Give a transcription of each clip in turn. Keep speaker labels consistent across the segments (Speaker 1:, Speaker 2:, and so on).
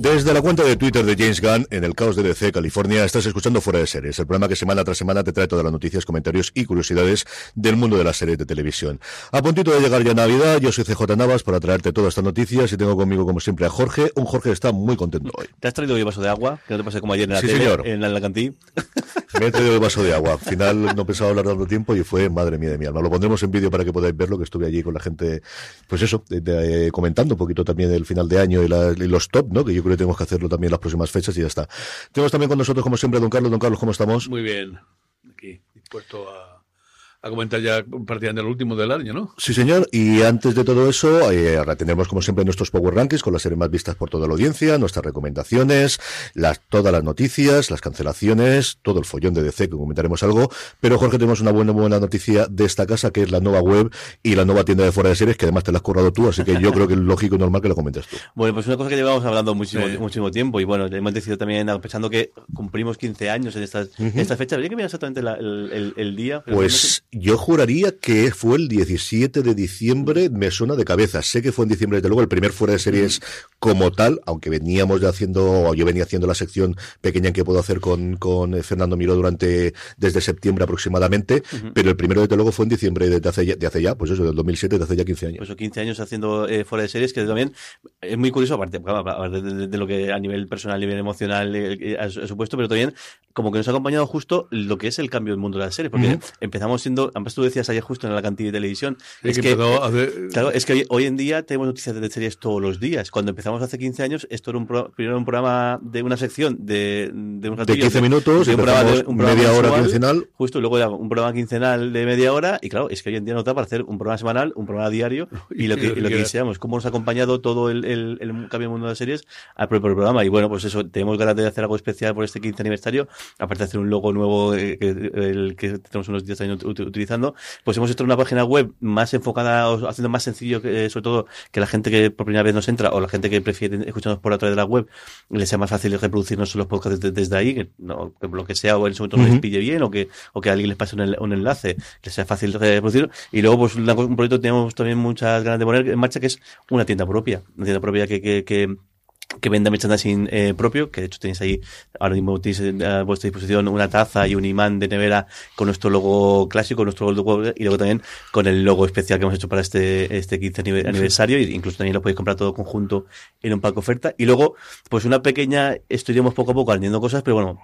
Speaker 1: Desde la cuenta de Twitter de James Gunn, en el caos de DC, California, estás escuchando Fuera de Series, el programa que semana tras semana te trae todas las noticias, comentarios y curiosidades del mundo de las series de televisión. A puntito de llegar ya Navidad, yo soy CJ Navas para traerte todas estas noticias y tengo conmigo, como siempre, a Jorge. Un Jorge que está muy contento hoy.
Speaker 2: ¿Te has traído hoy vaso de agua? Que no te pase como ayer en la
Speaker 1: Sí,
Speaker 2: tele,
Speaker 1: señor.
Speaker 2: en la, en la cantí.
Speaker 1: Me he traído el vaso de agua. Al final no pensaba hablar tanto tiempo y fue madre mía de mi alma. Lo pondremos en vídeo para que podáis verlo, que estuve allí con la gente, pues eso, de- de- comentando un poquito también el final de año y, la- y los top, ¿no? Que yo creo que tenemos que hacerlo también las próximas fechas y ya está. Tenemos también con nosotros, como siempre, a don Carlos. Don Carlos, ¿cómo estamos?
Speaker 3: Muy bien. Aquí, dispuesto a, a comentar ya prácticamente el último del año, ¿no?
Speaker 1: Sí, señor. Y antes de todo eso, eh, ahora tendremos como siempre nuestros Power Rankings con las series más vistas por toda la audiencia, nuestras recomendaciones, las, todas las noticias, las cancelaciones, todo el follón de DC, que comentaremos algo. Pero Jorge, tenemos una buena, buena noticia de esta casa, que es la nueva web y la nueva tienda de fuera de series, que además te la has currado tú, así que yo creo que es lógico y normal que lo comentes tú.
Speaker 2: Bueno, pues una cosa que llevamos hablando muchísimo,
Speaker 3: Sí.
Speaker 2: muchísimo tiempo y bueno, hemos decidido también, pensando que cumplimos 15 años en estas, en esta fecha, habría que mirar exactamente la- el, el- el día. pero
Speaker 1: Pues yo juraría que fue el 17 de diciembre, me suena de cabeza. Sé que fue en diciembre, desde luego, el primer fuera de series como tal, aunque veníamos ya haciendo, o yo venía haciendo la sección pequeña que puedo hacer con, con Fernando Miró durante, desde septiembre aproximadamente, pero el primero, desde luego, fue en diciembre de, hace, ya, de hace ya, pues eso, del 2007, de hace ya 15 años.
Speaker 2: Pues 15 años haciendo eh, fuera de series, que también es muy curioso, aparte, aparte de, de- de lo que a nivel personal, a nivel emocional eh, eh, ha, supuesto, pero también como que nos ha acompañado justo lo que es el cambio del mundo de las series, porque empezamos siendo, además tú decías ayer justo en la cantidad de televisión,
Speaker 3: Sí,
Speaker 2: es
Speaker 3: que hacer-
Speaker 2: claro, es que hoy, hoy en día tenemos noticias de series todos los días. Cuando empezamos hace 15 años, esto era un pro- primero un programa de una sección de, de, unos
Speaker 1: De 15 minutos,
Speaker 2: de un programa, de, un programa
Speaker 1: media hora quincenal.
Speaker 2: Justo, y luego era un programa quincenal de media hora, y claro, es que hoy en día nos da para hacer un programa semanal, un programa diario, y lo que, y lo que deseamos, cómo nos ha acompañado todo el, el, el cambio del mundo de las series al propio programa. Y bueno, pues eso, tenemos ganas de hacer algo especial por este 15 aniversario, aparte de hacer un logo nuevo eh, que, el que tenemos unos 10 años utilizando, pues hemos hecho una página web más enfocada, o haciendo más sencillo, que, eh, sobre todo, que la gente que por primera vez nos entra, o la gente que prefiere escucharnos por a través de la web, les sea más fácil reproducirnos los podcasts desde, desde ahí, que, no, que lo que sea, o en su momento no les pille bien, o que, o que a alguien les pase un, enla- un enlace, que sea fácil reproducir. Y luego, pues, un proyecto que tenemos también muchas ganas de poner en marcha, que es una tienda propia. Una tienda propia que, que, que que venda merchandising eh, propio, que de hecho tenéis ahí, ahora mismo tenéis eh, a vuestra disposición una taza y un imán de nevera con nuestro logo clásico, nuestro logo y luego también con el logo especial que hemos hecho para este, este 15 anive- aniversario, e incluso también lo podéis comprar todo conjunto en un pack oferta. Y luego, pues una pequeña, esto iremos poco a poco añadiendo cosas, pero bueno,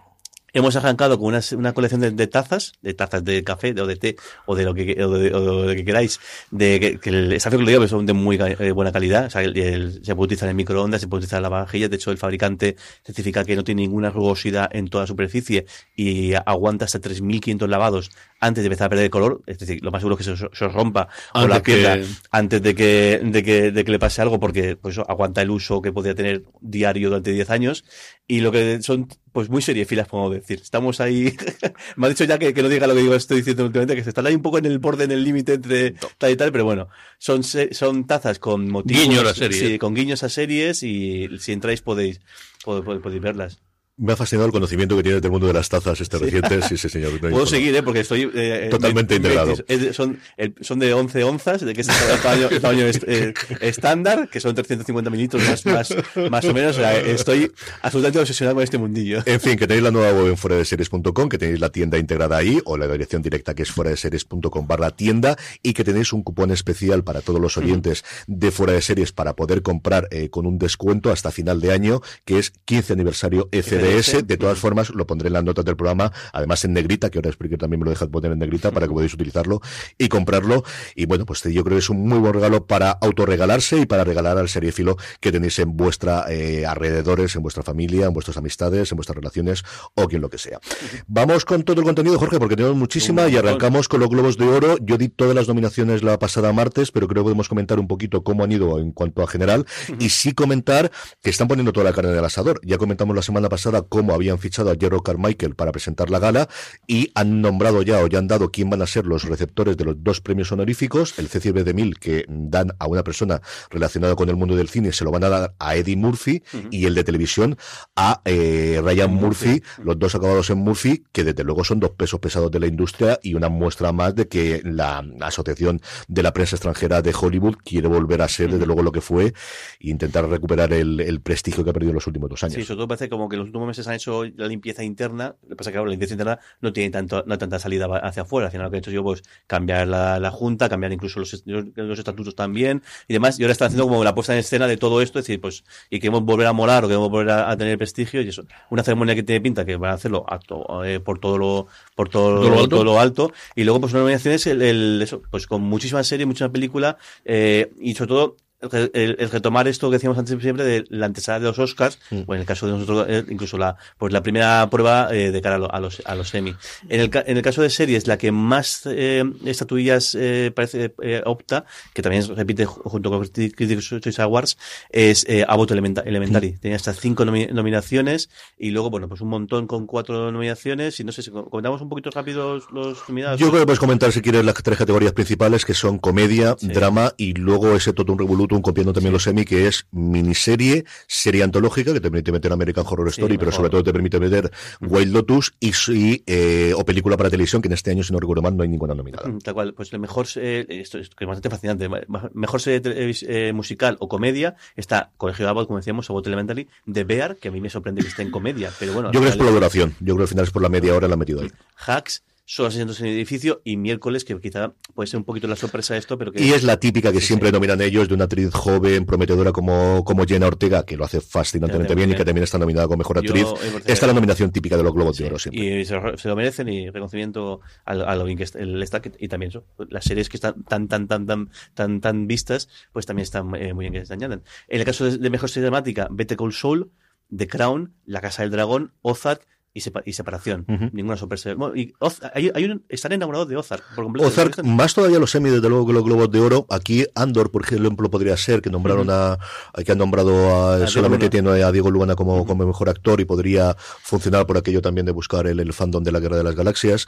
Speaker 2: Hemos arrancado con una, una colección de, de tazas, de tazas de café de, o de té o de lo que, o de, o de lo que queráis, de que, que el, está feo que lo digo, pero son de muy eh, buena calidad. O sea, el- el- se puede utilizar en microondas, se puede utilizar en la vajilla. De hecho, el fabricante certifica que no tiene ninguna rugosidad en toda la superficie y aguanta hasta 3.500 lavados antes de empezar a perder el color. Es decir, lo más seguro es que se, os- se os rompa o
Speaker 3: Antes
Speaker 2: la piedra
Speaker 3: que-
Speaker 2: antes de que, de que, de que le pase algo, porque pues, aguanta el uso que podría tener diario durante 10 años. Y lo que son, pues muy seriefilas, podemos decir. Estamos ahí. Me ha dicho ya que, que no diga lo que digo, estoy diciendo últimamente, que se están ahí un poco en el borde, en el límite entre tal y tal, pero bueno, son, son tazas con motivos.
Speaker 3: Guiños a series.
Speaker 2: Sí, con guiños a series y si entráis podéis, podéis, podéis verlas.
Speaker 1: Me ha fascinado el conocimiento que tienes del mundo de las tazas este reciente. Sí, sí, señor.
Speaker 2: Puedo seguir, ¿eh? Porque estoy... eh,
Speaker 1: Totalmente
Speaker 2: me- me-
Speaker 1: integrado.
Speaker 2: son, son de 11 onzas, de que es el tamaño, el tamaño est- eh, estándar, que son 350 mililitros más, más, más o menos. O sea, estoy absolutamente obsesionado con este mundillo.
Speaker 1: En fin, que tenéis la nueva web en fuera de series.com, que tenéis la tienda integrada ahí, o la dirección directa que es fuera de series.com barra tienda, y que tenéis un cupón especial para todos los oyentes de fuera de series para poder comprar eh, con un descuento hasta final de año, que es 15 aniversario FDS. De todas formas, lo pondré en las notas del programa, además en negrita, que ahora Spreaker también me lo deja poner en negrita para que podáis utilizarlo y comprarlo. Y bueno, pues yo creo que es un muy buen regalo para autorregalarse y para regalar al seriéfilo que tenéis en vuestra eh, alrededores, en vuestra familia, en vuestras amistades, en vuestras relaciones o quien lo que sea. Vamos con todo el contenido, Jorge, porque tenemos muchísima y arrancamos con los Globos de Oro. Yo di todas las nominaciones la pasada martes, pero creo que podemos comentar un poquito cómo han ido en cuanto a general y sí comentar que están poniendo toda la carne en el asador. Ya comentamos la semana pasada cómo habían fichado a Jerry Carmichael para presentar la gala y han nombrado ya o ya han dado quién van a ser los receptores de los dos premios honoríficos, el CCB de Mil que dan a una persona relacionada con el mundo del cine se lo van a dar a Eddie Murphy y el de televisión a eh, Ryan Murphy, los dos acabados en Murphy, que desde luego son dos pesos pesados de la industria y una muestra más de que la Asociación de la Prensa Extranjera de Hollywood quiere volver a ser desde luego lo que fue e intentar recuperar el, el prestigio que ha perdido en los últimos dos años.
Speaker 2: Sí, sobre todo parece como que los últimos meses han hecho la limpieza interna. Lo que pasa es que la limpieza interna no tiene tanto, no tanta salida hacia afuera. Al final lo que he hecho yo, pues, cambiar la, la junta, cambiar incluso los, los, los estatutos también y demás. Y ahora están haciendo como la puesta en escena de todo esto, es decir, pues, y queremos volver a molar o queremos volver a, a tener prestigio y eso. Una ceremonia que tiene pinta que van a hacerlo a to- eh, por todo lo, por todo,
Speaker 3: ¿Todo lo alto?
Speaker 2: todo lo alto. Y luego, pues, una nominación es el, el- eso, pues, con muchísimas series, muchísima película, eh, y sobre todo, el, retomar esto que decíamos antes siempre de la antesala de los Oscars, o en el caso de nosotros, eh, incluso la, pues la primera prueba eh, de cara a, lo- a los, a los semi. En el, en el caso de series, la que más eh, estatuillas eh, parece eh, opta, que también se repite ju- junto con Critics' Choice Awards, es eh, Abbott Elementa- Elementary. Tenía hasta cinco nomi- nominaciones y luego, bueno, pues un montón con cuatro nominaciones y no sé si co- comentamos un poquito rápido los, los nominados.
Speaker 1: Yo creo que puedes comentar si quieres las tres categorías principales que son comedia,
Speaker 2: Sí.
Speaker 1: drama y luego ese totum revolutum copiando también los semi que es miniserie, serie antológica que te permite meter American Horror
Speaker 2: Sí,
Speaker 1: Story, pero sobre todo te permite meter Wild Lotus y, y, eh, o película para televisión que en este año si no recuerdo mal no hay ninguna nominada.
Speaker 2: Tal cual, pues el mejor, eh, esto es bastante fascinante, mejor serie eh, musical o comedia está Colegio de Abbott, como decíamos, Abbott Elementary, de Bear, que a mí me sorprende que esté en comedia, pero bueno.
Speaker 1: Yo creo que es por la duración, yo creo que al final es por la media hora la metido ahí.
Speaker 2: Hacks, solo asientos en el edificio y miércoles, que quizá puede ser un poquito la sorpresa de esto, pero que...
Speaker 1: Y es la típica que
Speaker 2: Sí,
Speaker 1: siempre
Speaker 2: sí.
Speaker 1: nominan ellos de una actriz joven, prometedora como, como Jenna Ortega, que lo hace fascinantemente bien y que también está nominada como mejor actriz.
Speaker 2: eh,
Speaker 1: Esta es la nominación típica de los Globos de
Speaker 2: Sí,
Speaker 1: Oro siempre.
Speaker 2: y se, lo- se lo merecen y reconocimiento a, a lo bien que el está y también eso, las series que están tan tan tan tan tan tan vistas pues también están eh, muy bien que se añaden en el caso de, de mejor serie dramática Better Call Saul The Crown La Casa del Dragón Ozark y, sepa- y separación
Speaker 1: Ujú.
Speaker 2: ninguna sorpresa bueno, y Oz- hay, hay un, están enamorados de Ozark por completo
Speaker 1: Ozark, más todavía los semi, desde luego que los Globos de Oro. Aquí Andor, por ejemplo, podría ser que nombraron a, a- que han nombrado a,
Speaker 2: Diego
Speaker 1: solamente tiene a Diego Luana como, como mejor actor y podría funcionar por aquello también de buscar el, el fandom de la Guerra de las Galaxias.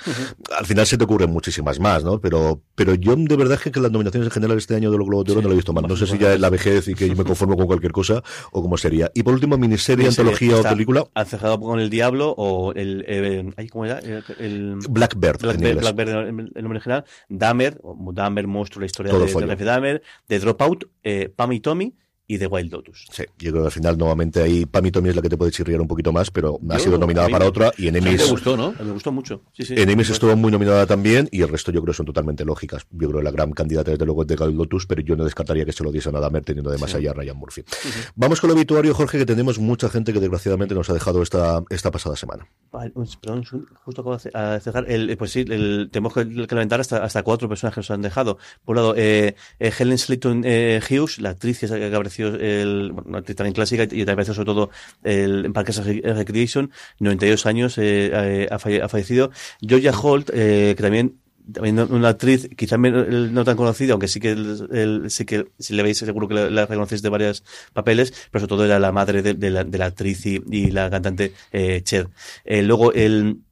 Speaker 1: Al final se te ocurren muchísimas más, ¿no? Pero, pero yo de verdad es que las nominaciones en general este año de los Globos de Oro
Speaker 2: Sí,
Speaker 1: no lo he visto mal. No sé si ya es la vejez y que yo me conformo con cualquier cosa o cómo sería. Y por último, miniserie,
Speaker 2: Miniserie,
Speaker 1: antología o película,
Speaker 2: Ancejado con el Diablo o el, eh, ¿cómo era? El, el-
Speaker 1: Blackbird. en
Speaker 2: Blackbird, el, nombre general, Dahmer, o Dahmer, monstruo, la historia
Speaker 1: Todo
Speaker 2: de, de Dahmer, de Dropout, eh, Pam y Tommy y The Wild Lotus.
Speaker 1: Sí, yo creo que al final nuevamente ahí Pam y Tommy es la que te puede chirriar un poquito más, pero ha sido nominada para
Speaker 2: me-
Speaker 1: otra y en
Speaker 3: A mí
Speaker 1: Emmys
Speaker 3: te gustó, ¿no?
Speaker 2: Me gustó mucho. Sí, sí.
Speaker 1: En Emmys estuvo muy nominada también y el resto yo creo que son totalmente lógicas. Yo creo que la gran candidata desde luego es de Wild Lotus, pero yo no descartaría que se lo diese a Nadamer teniendo de más allá a Ryan Murphy. Vamos con el obituario, Jorge, que tenemos mucha gente que desgraciadamente nos ha dejado esta, esta pasada semana.
Speaker 2: Vale, perdón, justo acabo de cerrar. El, eh, pues sí, el, tenemos que, lamentar hasta, hasta cuatro personas que nos han dejado. Por un lado, eh, eh, Helen Slayton eh, Hughes, la actriz que, que apareció, el, bueno, también clásica y también apareció sobre todo el, Parques Recreation, 92 años, eh, eh, ha, falle- ha fallecido. Georgia Holt, eh, que también también una actriz quizá menos- no tan conocida, aunque sí que el- el- sí que si le veis seguro que la, la reconocéis de varios papeles, pero sobre todo era la madre de, de la, de la actriz y, y la cantante eh, Cher. Eh, luego el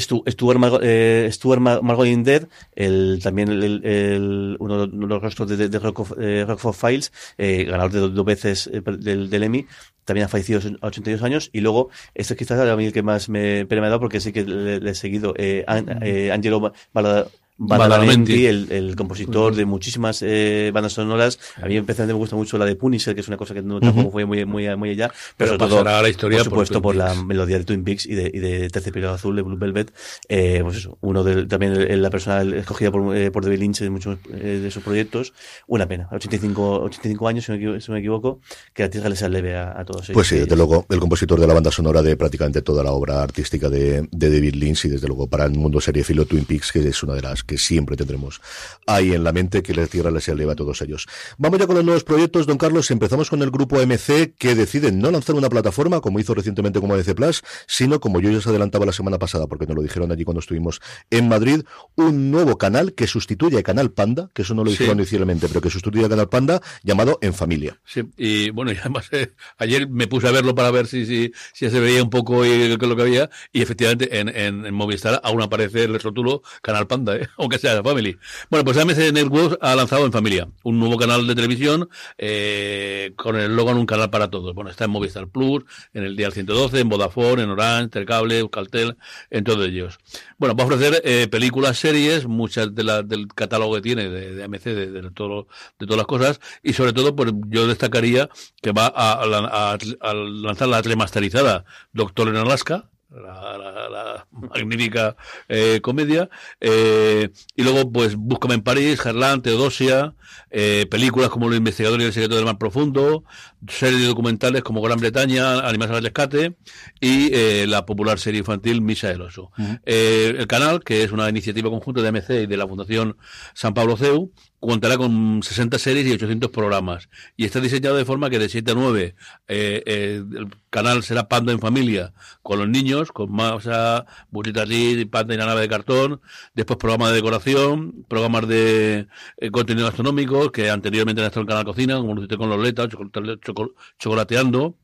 Speaker 2: Stuart, Margo, eh, Stuart Mar- Margolin Dead, el, también el, el- el- uno de los rostros de, de, Rock, of, eh, Rockford Files, eh, ganador de dos, dos veces eh, del, del Emmy, también ha fallecido a 82 años. Y luego, este es quizás a mí el que más me, me ha dado porque sí que le, le he seguido, eh, An- eh, Angelo Bala- Badalamenti, el, el compositor de muchísimas eh, bandas sonoras. A mí especialmente me gusta mucho la de Punisher, que es una cosa que no, tampoco fue muy, muy, muy allá.
Speaker 3: Pero
Speaker 2: sobre todo,
Speaker 3: la historia
Speaker 2: por
Speaker 3: por
Speaker 2: supuesto,
Speaker 3: Twin
Speaker 2: por, la melodía de Twin Peaks y de, y de Terciopelo Azul de Blue Velvet. Eh, pues eso, uno de, también el- la persona escogida por, eh, por David Lynch en muchos eh, de sus proyectos. Una pena. 85, 85 años, si no, me si me equivoco, que la tierra les leve a, a todos ellos.
Speaker 1: Pues sí, desde luego, el compositor de la banda sonora de prácticamente toda la obra artística de, de David Lynch y desde luego para el mundo seriefilo Twin Peaks, que es una de las que siempre tendremos ahí en la mente, que la tierra les eleva a todos ellos. Vamos ya con los nuevos proyectos, don Carlos. Empezamos con el grupo MC que decide no lanzar una plataforma, como hizo recientemente como MC Plus, sino como yo ya os adelantaba la semana pasada, porque nos lo dijeron allí cuando estuvimos en Madrid, un nuevo canal que sustituye a Canal Panda, que eso no lo
Speaker 3: Sí.
Speaker 1: dijeron inicialmente, pero que sustituye a Canal Panda, llamado En Familia.
Speaker 3: Sí, y bueno, y además eh, ayer me puse a verlo para ver si, si, si ya se veía un poco y qué es lo que había, y efectivamente en, en, en Movistar aún aparece el rótulo Canal Panda, ¿eh? aunque sea de Family. Bueno, pues AMC Networks ha lanzado en familia un nuevo canal de televisión eh, con el logo en un canal para todos. Bueno, está en Movistar Plus, en el Dial 112, en Vodafone, en Orange, Tercable, Euskaltel, en todos ellos. Bueno, va a ofrecer eh, películas, series, muchas de la, del catálogo que tiene de, AMC, de, de, todo, de todas las cosas, y sobre todo, pues yo destacaría que va a, a- a- lanzar la remasterizada Doctor en Alaska, la, la- la magnífica eh, comedia, eh, y luego pues Búscame en París, Gerlán, Teodosia, eh, películas como Los investigadores y el secreto del mar profundo, series de documentales como Gran Bretaña, Animales al rescate, y la popular serie infantil Misa del Oso. El canal, que es una iniciativa conjunta de AMC y de la Fundación San Pablo CEU, contará con 60 series y 800 programas. Y está diseñado de forma que de 7 a 9 eh, eh, el canal será Panda en familia con los niños, con Masa, Burrita Lee, Panda y la nave de cartón. Después programas de decoración, programas de eh, contenido gastronómico que anteriormente han estado en Canal Cocina, como lo hiciste con Loleta, chocolate- choco- chocolateando.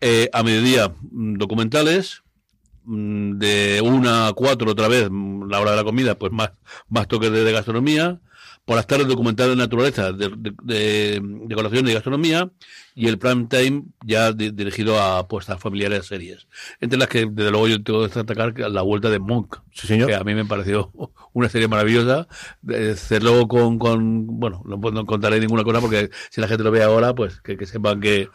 Speaker 3: Eh, a mediodía, mm, documentales, mm, de una a cuatro otra vez, mm, la hora de la comida, pues más, más toques de gastronomía. Por las tardes documentales de naturaleza, de, de, de decoración y gastronomía. Y el prime time ya di- dirigido a apuestas familiares series. Entre las que, desde luego, yo tengo que destacar la vuelta de Monk.
Speaker 1: Sí, señor.
Speaker 3: Que a mí me pareció una serie maravillosa. De hacerlo con, con, bueno, no, puedo- no contaré ninguna cosa porque si la gente lo ve ahora, pues que, que sepan que,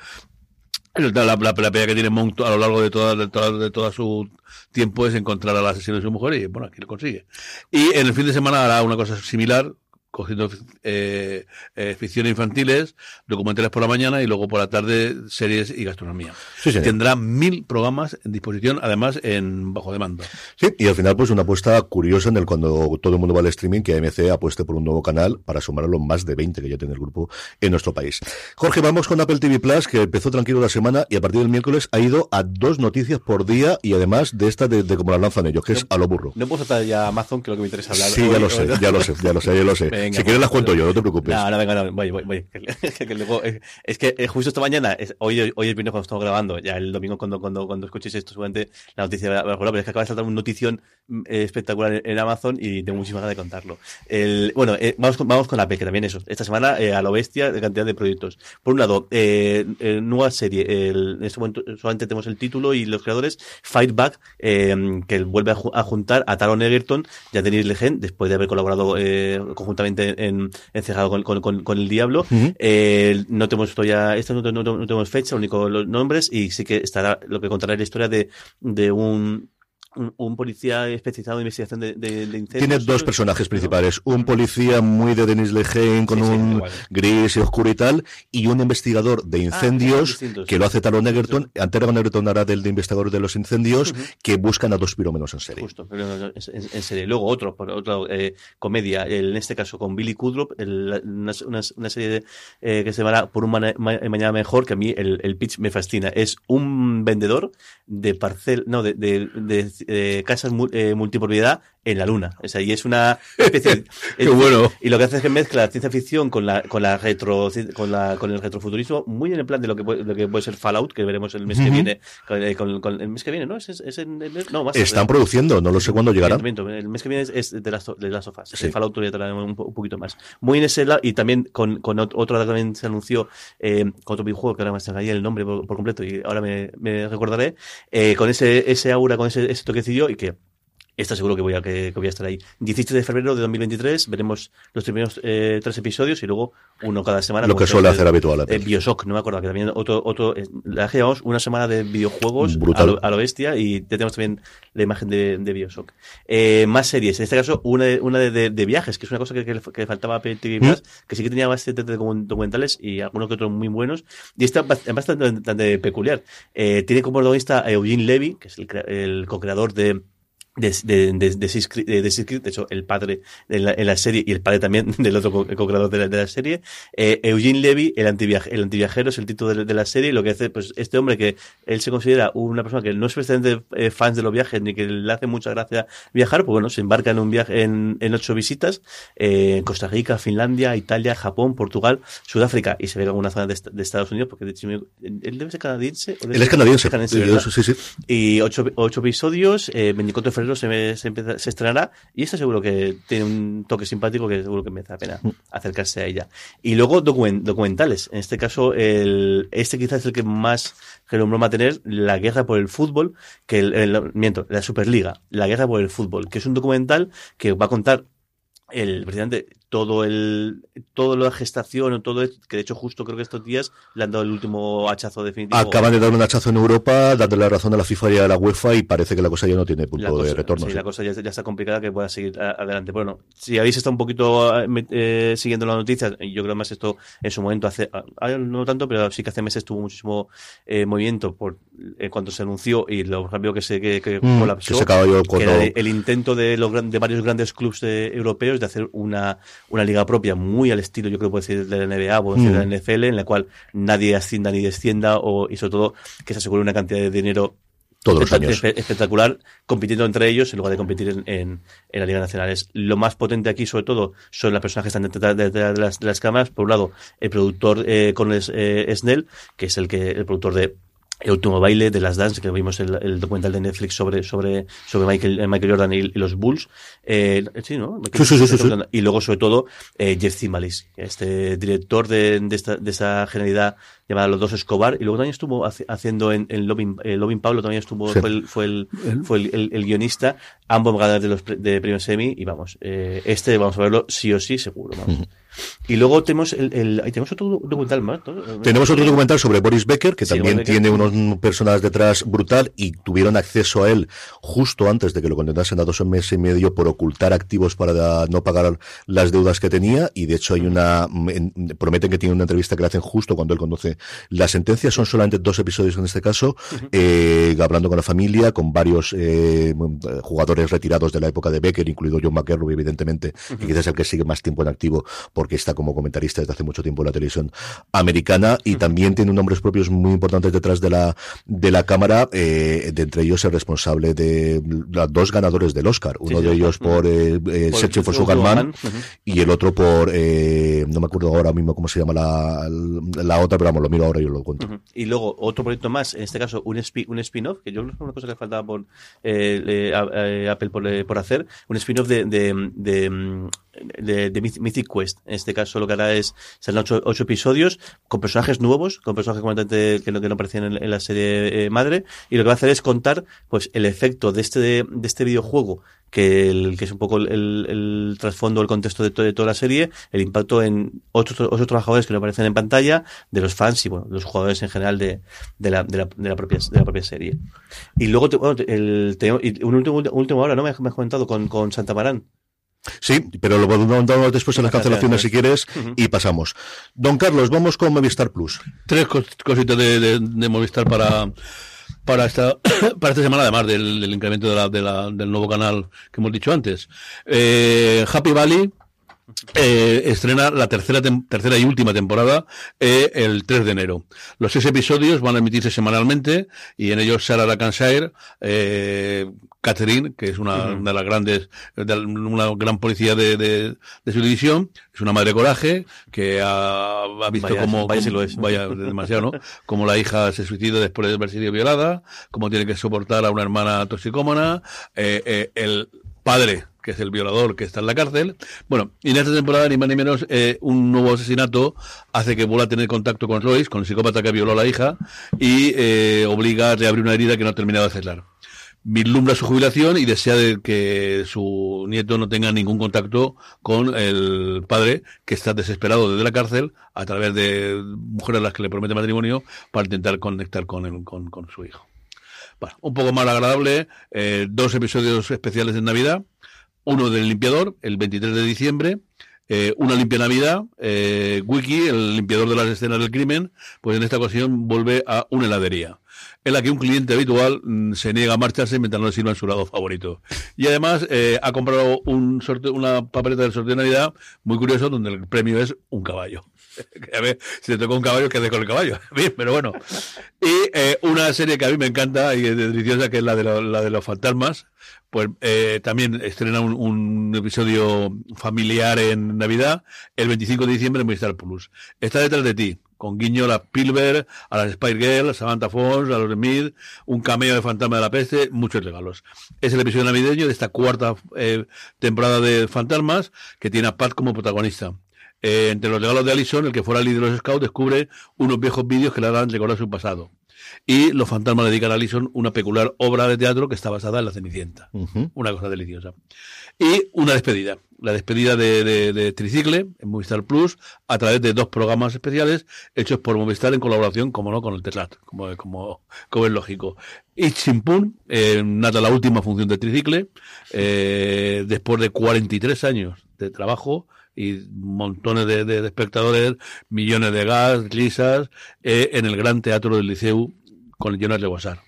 Speaker 3: la, la, la pelea que tiene Monk a lo largo de toda, de toda, de toda su tiempo es encontrar a la asesino de su mujer y bueno, aquí lo consigue. Y en el fin de semana hará una cosa similar, cogiendo eh, eh, ficciones infantiles, documentales por la mañana y luego por la tarde series y gastronomía.
Speaker 1: Sí.
Speaker 3: Tendrá mil programas en disposición, además en bajo demanda.
Speaker 1: Sí, y al final, pues una apuesta curiosa en el cuando todo el mundo va al streaming, que AMC apueste por un nuevo canal para sumar a los más de 20 que ya tiene el grupo en nuestro país. Jorge, vamos con Apple TV Plus, que empezó tranquilo la semana y a partir del miércoles ha ido a dos noticias por día y además de esta de, de cómo la lanzan ellos, que es a lo burro.
Speaker 2: No puedo tratar ya Amazon, que es lo que me interesa hablar.
Speaker 1: Sí,
Speaker 2: hoy,
Speaker 1: ya lo
Speaker 2: hoy,
Speaker 1: sé, ya lo sé, ya lo sé, ya lo sé.
Speaker 2: Venga,
Speaker 1: si quieres las
Speaker 2: pues,
Speaker 1: cuento yo, no te preocupes.
Speaker 2: No, no, venga, no, voy, voy, voy. Eh, es que eh, justo esta mañana, es- hoy, hoy es viernes cuando estamos grabando, ya el domingo cuando, cuando, cuando escuchéis esto, seguramente la noticia va a pero es que acaba de saltar una notición mm, eh, espectacular en, Amazon y tengo muchísimas ganas de contarlo. El, bueno, eh, vamos, con, vamos con la P, que también eso. Esta semana, eh, a lo bestia, de cantidad de proyectos. Por un lado, eh, nueva serie, el- en este momento solamente tenemos el título y los creadores, Fight Back, que vuelve a, a juntar a Taron Egerton y a Denis Legen, después de haber colaborado conjuntamente completamente en, encejado con, con, con, el diablo. eh, no tenemos todavía, esto no, no, no, tenemos fecha, único los nombres, y sí que estará lo que contará la historia de, de un un, policía especializado en investigación de, de, incendios.
Speaker 1: Tiene dos personajes principales. Un policía muy de Denis Lehane con un gris y oscuro y tal, y un investigador de ah, incendios que lo hace Talon Egerton. Antes Egerton hará del de investigador de los incendios, que buscan a dos pirómenos en serie.
Speaker 2: Justo, en, serie. Luego otro, por otro eh, comedia, en este caso con Billy Kudrop, una, una, serie eh, que se llama Por un mañana mejor, que a mí el, el pitch me fascina. Es un vendedor de parcel, no, de, de, de eh, casas eh, multipropiedad en la luna. O sea, y es una especie
Speaker 3: Qué bueno.
Speaker 2: Y lo que hace es que mezcla ciencia ficción con la, con la retro, con la, con el retrofuturismo, muy en el plan de lo que puede, lo que puede ser Fallout, que veremos el mes que viene, eh, con, con, el mes que viene, ¿no? Es, es, en, no, más,
Speaker 1: Están produciendo, no lo sé cuándo llegará.
Speaker 2: El mes que viene es, de las, de las sofás. Sí. El Fallout todavía trae un, un, poquito más. Muy en ese lado, y también con, con otro también se anunció, eh, con otro videojuego, que ahora me ahí el nombre por, completo, y ahora me, me recordaré, eh, con ese, ese aura, con ese, ese toquecillo, y que esta seguro que voy a que, voy a estar ahí. 17 de febrero de 2023 veremos los primeros eh, tres episodios y luego uno cada semana.
Speaker 1: Lo que suele hacer habitual.
Speaker 2: Eh, Bioshock, no me acuerdo, que también otro, otro, eh, llevamos una semana de videojuegos a lo, a lo, bestia y ya tenemos también la imagen de, de Bioshock. Eh, más series, en este caso una, de, una de, de, viajes, que es una cosa que, que, que faltaba a TV Plus, que sí que tenía bastante documentales y algunos que otros muy buenos. Y esta es bastante, bastante peculiar. Eh, tiene como protagonista a Eugene Levy, que es el, el co-creador de de, de, de, de, de, hecho, el padre en la, en la, serie y el padre también del otro co-creador de, la, de la serie. Eh, Eugene Levy, el, antiviaje, el antiviajero, es el título de, la serie. Y lo que hace, pues, este hombre que él se considera una persona que no es especialmente eh, fans de los viajes ni que le hace mucha gracia viajar, pues bueno, se embarca en un viaje en, en ocho visitas eh, en Costa Rica, Finlandia, Italia, Japón, Portugal, Sudáfrica y se ve en alguna zona de, de, Estados Unidos, porque de hecho, él debe ser canadiense.
Speaker 1: ¿o él es canadiense. canadiense
Speaker 2: sí, sí. Y ocho, ocho episodios, eh, 24 de febrero se, se, se, estrenará y esto seguro que tiene un toque simpático que seguro que merece la pena mm. acercarse a ella. Y luego documentales. En este caso, el, este quizás es el que más renombró va a tener, La guerra por el fútbol, que el, el, miento, la Superliga, La guerra por el fútbol, que es un documental que va a contar el presidente todo el todo la gestación o todo que de hecho justo creo que estos días le han dado el último hachazo definitivo.
Speaker 1: Acaban de dar un hachazo en Europa dándole la razón a la FIFA y a la UEFA y parece que la cosa ya no tiene punto de retorno
Speaker 2: sí, la cosa ya, ya, está complicada que pueda seguir adelante. Bueno si habéis estado un poquito eh, siguiendo la noticia yo creo más esto en su momento hace no tanto pero sí que hace meses tuvo muchísimo eh, movimiento por eh, cuando se anunció y lo rápido que se que, que
Speaker 1: mm, colapsó que, se que
Speaker 2: era el, intento de los de varios grandes clubes europeos de hacer una una liga propia muy al estilo, yo creo que puede ser de la NBA o de la mm. NFL, en la cual nadie ascienda ni descienda o, y sobre todo que se asegure una cantidad de dinero
Speaker 1: todos los años.
Speaker 2: espectacular, compitiendo entre ellos en lugar de competir en, en, la Liga Nacional. Es lo más potente aquí, sobre todo, son las personas que están detrás de, las, de las, cámaras. Por un lado, el productor eh, con eh, Snell, que es el que el productor de el último baile de las Dance, que vimos el, el, documental de Netflix sobre, sobre, sobre Michael, Michael Jordan y, los Bulls. Eh, sí, ¿no?
Speaker 1: Sí, sí, sí,
Speaker 2: y luego, sobre todo, eh, Jeff Zimbalist, este director de, de, esta, de esa generalidad llamada Los Dos Escobar, y luego también estuvo haciendo en, en Loving, eh, Loving Pablo, también estuvo, fue, el, fue, el, fue el, el, guionista, ambos ganadores de los de premios semi, y vamos, eh, este vamos a verlo sí o sí, seguro, vamos. Y luego tenemos el, el tenemos otro documental más. ¿no?
Speaker 1: Tenemos otro documental sobre Boris Becker, que sí, también Becker. tiene unos personas detrás brutal y tuvieron acceso a él justo antes de que lo condenasen a dos meses y medio por ocultar activos para no pagar las deudas que tenía. Y de hecho hay una, prometen que tiene una entrevista que le hacen justo cuando él conoce la sentencia. Son solamente dos episodios en este caso, uh -huh. eh, hablando con la familia, con varios eh, jugadores retirados de la época de Becker, incluido John McEnroe, evidentemente, uh -huh. que quizás es el que sigue más tiempo en activo porque está como comentarista desde hace mucho tiempo en la televisión americana y también tiene nombres propios muy importantes detrás de la de la cámara, eh, de entre ellos el responsable de los dos ganadores del Oscar, uno sí, de ellos por, eh, eh, por Searching for Sugarman uh -huh. y el otro por, eh, no me acuerdo ahora mismo cómo se llama la, la otra, pero vamos, lo miro ahora y yo lo cuento. Uh
Speaker 2: -huh. Y luego otro proyecto más, en este caso un, spi un spin-off, que yo creo que es una cosa que faltaba por eh, Apple por, por, hacer, un spin-off de, de, de de, de Mythic Quest. En este caso lo que hará es, serán ocho, ocho episodios con personajes nuevos, con personajes completamente que no, que no aparecían en, la serie eh, madre, y lo que va a hacer es contar pues el efecto de este, de este videojuego que, el, que es un poco el, el, trasfondo, el contexto de, to- de toda la serie, el impacto en otros, otros trabajadores que no aparecen en pantalla, de los fans y bueno, los jugadores en general de, de, la, de, la, de, la, propia, de la propia serie. Y luego, te- bueno, el, te- un último, último ahora, ¿no? Me has comentado con, con Santa Marán.
Speaker 1: Sí, pero lo mandamos después en las cancelaciones si quieres y pasamos. Don Carlos, vamos con Movistar Plus.
Speaker 3: Tres cos- cositas de, de- de Movistar para para esta para esta semana además del, del incremento de la, de la- del nuevo canal que hemos dicho antes Eh, Happy Valley eh, estrena la tercera tercera y última temporada eh, el 3 de enero. Los seis episodios van a emitirse semanalmente y en ellos Sarah Lacanshire, eh, Catherine, que es una, de las grandes, de una gran policía de, de, de su división, es una madre coraje que ha, ha visto
Speaker 2: Vaya-
Speaker 3: como
Speaker 2: vaya si lo es.
Speaker 3: vaya demasiado, ¿no? Como la hija se suicida después de haber sido violada, cómo tiene que soportar a una hermana toxicómana, eh, eh, el padre que es el violador que está en la cárcel. Bueno, y en esta temporada, ni más ni menos, eh, un nuevo asesinato hace que vuelva a tener contacto con Royce, con el psicópata que violó a la hija, y eh, obliga a reabrir una herida que no ha terminado de cerrar. Vislumbra su jubilación y desea de que su nieto no tenga ningún contacto con el padre que está desesperado desde la cárcel a través de mujeres a las que le promete matrimonio para intentar conectar con, el- con, con su hijo. Bueno, un poco más agradable, eh, dos episodios especiales de Navidad, uno del limpiador, el 23 de diciembre, eh, una limpia Navidad, eh, Wiki, el limpiador de las escenas del crimen, pues en esta ocasión vuelve a una heladería, en la que un cliente habitual mm, se niega a marcharse mientras no le sirvan su lado favorito. Y además eh, ha comprado un sorteo, una papeleta del sorteo de Navidad muy curioso, donde el premio es un caballo. Que a ver, si te toca un caballo, ¿qué haces con el caballo? Bien, pero bueno. Y eh, una serie que a mí me encanta y es deliciosa, que es la de, la de los fantasmas, pues eh, también estrena un, episodio familiar en Navidad, el 25 de diciembre en Movistar Plus. Está detrás de ti, con guiño a las Spielberg, a las Spice Girls, a Samantha Fox, a los Smith, un cameo de Fantasma de la Peste, muchos regalos. Es el episodio navideño de esta cuarta eh, temporada de Fantasmas, que tiene a Pat como protagonista. Eh, entre los regalos de Allison, el que fuera líder de los Scouts descubre unos viejos vídeos que le harán recordar su pasado. Y los fantasmas le dedican a Allison una peculiar obra de teatro que está basada en la Cenicienta. Una cosa deliciosa. Y una despedida. La despedida de, de, de Tricicle en Movistar Plus a través de dos programas especiales hechos por Movistar en colaboración, como no, con el Teslat, como, como, como es lógico. Y Chimpún, eh, nada, la última función de Tricicle, eh, después de 43 años de trabajo y montones de, espectadores, millones de gas, risas, eh, en el Gran Teatro del Liceu con Jonas Leguasar.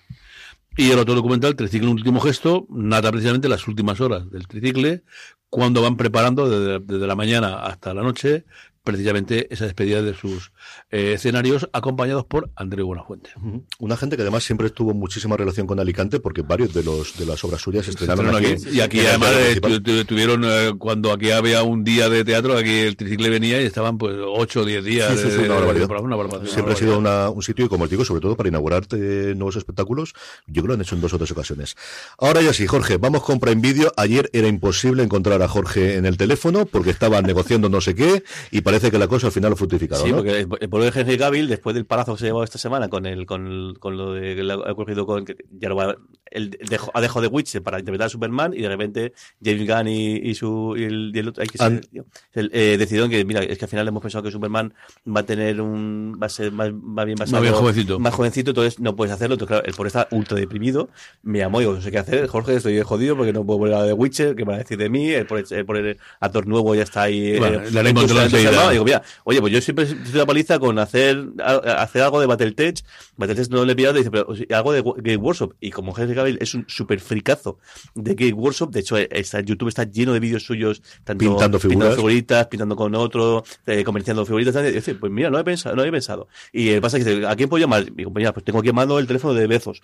Speaker 3: Y el otro documental, Tricicle, un último gesto, nada precisamente las últimas horas del tricicle, cuando van preparando desde la mañana hasta la noche, precisamente esa despedida de sus eh, escenarios, acompañados por Andreu Buenafuente.
Speaker 1: Una gente que además siempre tuvo muchísima relación con Alicante porque varios de los de las obras suyas se estrenaron aquí.
Speaker 3: aquí. Y aquí además eh, tuvieron, eh, cuando aquí había un día de teatro, aquí el tricicle venía y estaban pues 8 o 10 días.
Speaker 1: Sí, sí,
Speaker 3: de-
Speaker 1: sí,
Speaker 3: de-
Speaker 1: una barbaridad.
Speaker 3: de- una barbaridad,
Speaker 1: Siempre
Speaker 3: una
Speaker 1: ha sido una- un sitio, y como os digo, sobre todo para inaugurar nuevos espectáculos, yo creo que lo han hecho en dos o tres ocasiones. Ahora ya sí, Jorge, vamos con Prime Video. Ayer era imposible encontrar a Jorge en el teléfono porque estaba negociando no sé qué y parece que la cosa al final lo ha fructificado.
Speaker 2: Sí,
Speaker 1: ¿no?
Speaker 2: porque el pueblo de Henry Cavill, después del palazo que se ha llevado esta semana con el, con, con lo de que le ha ocurrido con que ya lo va, él dejó, ha dejado de Witcher para interpretar a Superman y de repente James Gunn y, y su y el, y el otro ay, que se-
Speaker 1: And-
Speaker 2: tío, el, eh, decidieron que mira es que al final hemos pensado que Superman va a tener un va a ser más, más bien basado,
Speaker 3: bien jovencito.
Speaker 2: más jovencito entonces no puedes hacerlo entonces claro el pobre está ultra deprimido me llamó y digo no sé qué hacer Jorge estoy jodido porque no puedo volver a The Witcher qué van a decir de mí el pobre, el pobre actor nuevo ya está ahí
Speaker 3: Bueno,
Speaker 2: eh,
Speaker 3: haré encontrar
Speaker 2: entusiasmado.
Speaker 3: enseguida.
Speaker 2: Digo, mira, oye, pues yo siempre estoy la paliza con hacer, a- hacer algo de Battletech. Battletech no le he pillado, dice, pero algo de Game Workshop. Y como Henry Es un súper fricazo de Game Workshop, de hecho, eh, está, YouTube está lleno de vídeos suyos, tanto
Speaker 1: Pintando figuras.
Speaker 2: figuritas, pintando con otro, eh, comerciando figuritas. tal, y dice, pues mira, no he pensado, no he pensado. Y el pasa es que dice, ¿a quién puedo llamar? Mi compañera, pues tengo aquí llamando el teléfono de Bezos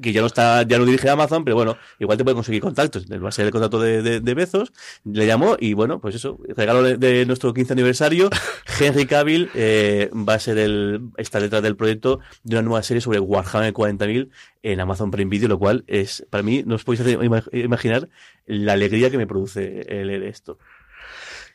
Speaker 2: que ya no está, ya no dirige a Amazon, pero bueno, igual te puede conseguir contactos. Va a ser el contacto de, de, de Bezos, le llamó y bueno, pues eso, regalo de, de nuestro 15 aniversario, Henry Cavill eh, va a ser el, está detrás del proyecto de una nueva serie sobre Warhammer 40.000 en Amazon Prime Video, lo cual es, para mí, no os podéis imaginar la alegría que me produce el leer esto.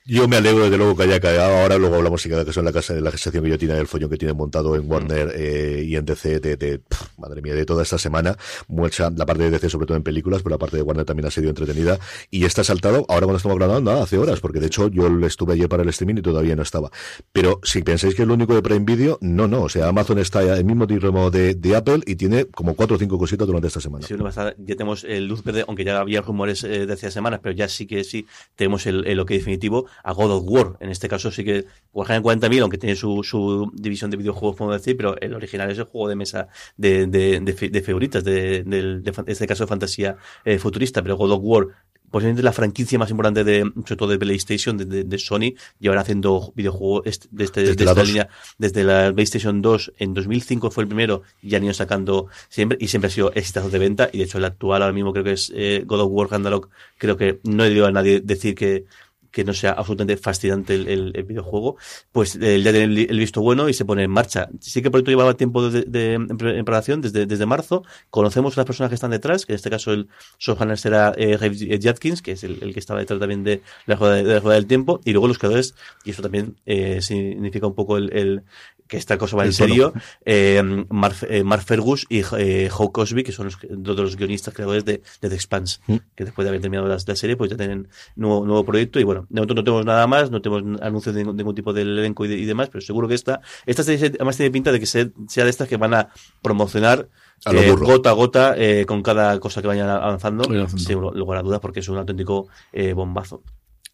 Speaker 1: Yo me alegro desde luego que haya caído. Ahora luego hablamos si cada caso en la casa de la gestación que yo tiene, el follón que tiene montado en Warner eh, y en DC de, de madre mía, de toda esta semana. Mucha, la parte de DC sobre todo en películas, pero la parte de Warner también ha sido entretenida. Y está saltado, ahora cuando estamos grabando, nada, hace horas, porque de hecho yo estuve ayer para el streaming y todavía no estaba. Pero si pensáis que es lo único de Prime Video, no, no. O sea, Amazon está el mismo ritmo de, de Apple y tiene como cuatro o cinco cositas durante esta semana.
Speaker 2: Sí, ya tenemos el luz verde, aunque ya había rumores eh, de hace semanas, pero ya sí que sí tenemos el, el OK definitivo a God of War. En este caso sí que Warhammer 40.000, aunque tiene su, su división de videojuegos, podemos decir, pero el original es el juego de mesa de, de, de, de figuritas, de, de, este caso de fantasía eh, futurista, pero God of War posiblemente la franquicia más importante de, sobre todo de PlayStation, de, de, Sony, llevan haciendo videojuegos este, desde, desde, la línea, desde la PlayStation 2 en 2005 fue el primero, y han ido sacando siempre, y siempre ha sido exitazo de venta, y de hecho el actual ahora mismo creo que es eh, God of War Ragnarok, creo que no he oído a nadie decir que que no sea absolutamente fascinante el, el, videojuego, pues eh, ya tiene el, visto bueno y se pone en marcha. Sí que el proyecto llevaba tiempo de, de, en preparación desde, desde marzo. Conocemos a las personas que están detrás, que en este caso el showrunner será eh, Jatkins, que es el, el, que estaba detrás también de la jugada, de la jugada del tiempo, y luego los creadores, y eso también eh, significa un poco el, el, que esta cosa va en serio, eh, Mark, eh, Mark, Fergus y eh, Howe Cosby, que son los, dos de los guionistas creadores de, de The Expanse, mm. que después de haber terminado la, la, serie, pues ya tienen nuevo, nuevo proyecto. Y bueno, de momento no tenemos nada más, no tenemos anuncios de ningún, tipo de elenco y, de, y, demás, pero seguro que esta, esta serie además tiene pinta de que sea, sea de estas que van a promocionar a eh, gota a gota eh, con cada cosa que vayan avanzando, sin lugar a dudas, porque es un auténtico eh, bombazo.